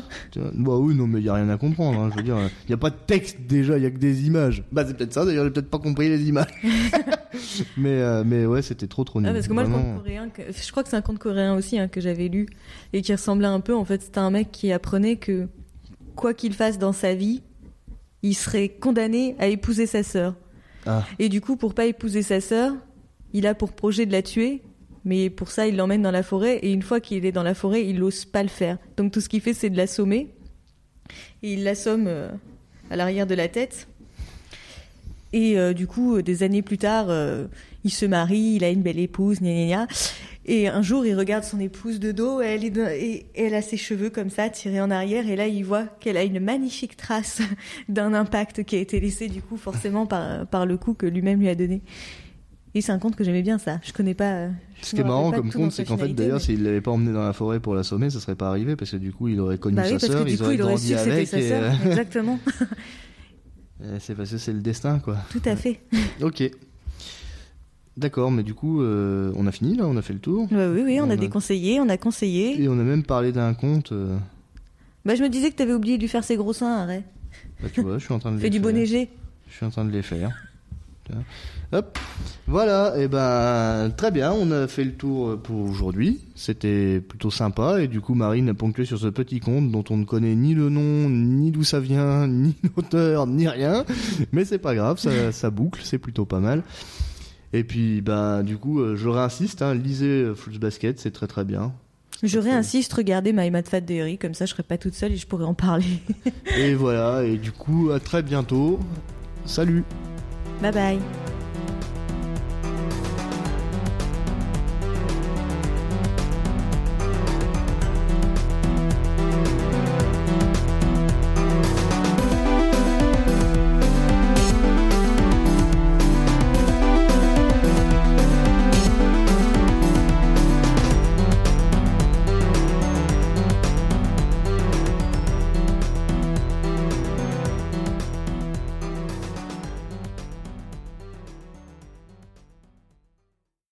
Bah oui, non, mais il y a rien à comprendre. hein, je veux dire, il y a pas de texte déjà, il y a que des images. Bah c'est peut-être ça. D'ailleurs, j'ai peut-être pas compris les images. [laughs] mais euh, mais ouais, c'était trop trop nul. Ah, parce que moi, le Vraiment. conte coréen, que- je crois que c'est un conte coréen aussi hein, que j'avais lu et qui ressemblait un peu. En fait, c'était un mec qui apprenait que quoi qu'il fasse dans sa vie, il serait condamné à épouser sa sœur. Ah. Et du coup, pour pas épouser sa sœur, il a pour projet de la tuer. Mais pour ça, il l'emmène dans la forêt et une fois qu'il est dans la forêt, il n'ose pas le faire. Donc tout ce qu'il fait, c'est de l'assommer. Et il l'assomme euh, à l'arrière de la tête. Et euh, du coup, euh, des années plus tard, euh, il se marie, il a une belle épouse, gna gna gna. Et un jour, il regarde son épouse de dos, et elle, est dans- et elle a ses cheveux comme ça, tirés en arrière, et là, il voit qu'elle a une magnifique trace [laughs] d'un impact qui a été laissé, du coup, forcément par, par le coup que lui-même lui a donné. Et c'est un conte que j'aimais bien, ça. Je connais pas. euh, je Ce qui est marrant comme sa c'est qu'en fait, d'ailleurs, mais- s'il l'avait pas emmené dans la forêt pour l'assommer, ça serait pas arrivé parce que du coup, il aurait connu Bah oui, sa parce sœur, que du ils coup, auraient il aurait grandi su avec. sa et, sœur. euh, Exactement. [laughs] et c'est parce que c'est le destin, quoi. Tout à fait. Ok. D'accord, mais du coup, euh, on a fini là, on a fait le tour. Oui, oui, on, On a a- déconseillé, on a conseillé. Et on a même parlé d'un conte. euh, Bah, je me disais que t'avais oublié de lui faire ses gros seins, arrête. bah, tu vois, je suis en train de [laughs] Fais du faire. bon neigé. Je suis en train de les faire. Hop. Voilà, et ben très bien, on a fait le tour euh, pour aujourd'hui. C'était plutôt sympa et du coup Marine a ponctué sur ce petit conte dont on ne connaît ni le nom, ni d'où ça vient, [laughs] ni l'auteur, ni rien. Mais c'est pas grave, ça, ça boucle, c'est plutôt pas mal. Et puis bah du coup, euh, je réinsiste, hein, lisez euh, Fruits Basket, c'est très très bien. Je réinsiste, regardez My Mad Fat Diary, comme ça je serai pas toute seule et je pourrai en parler. Et voilà, et du coup à très bientôt. Salut bye bye.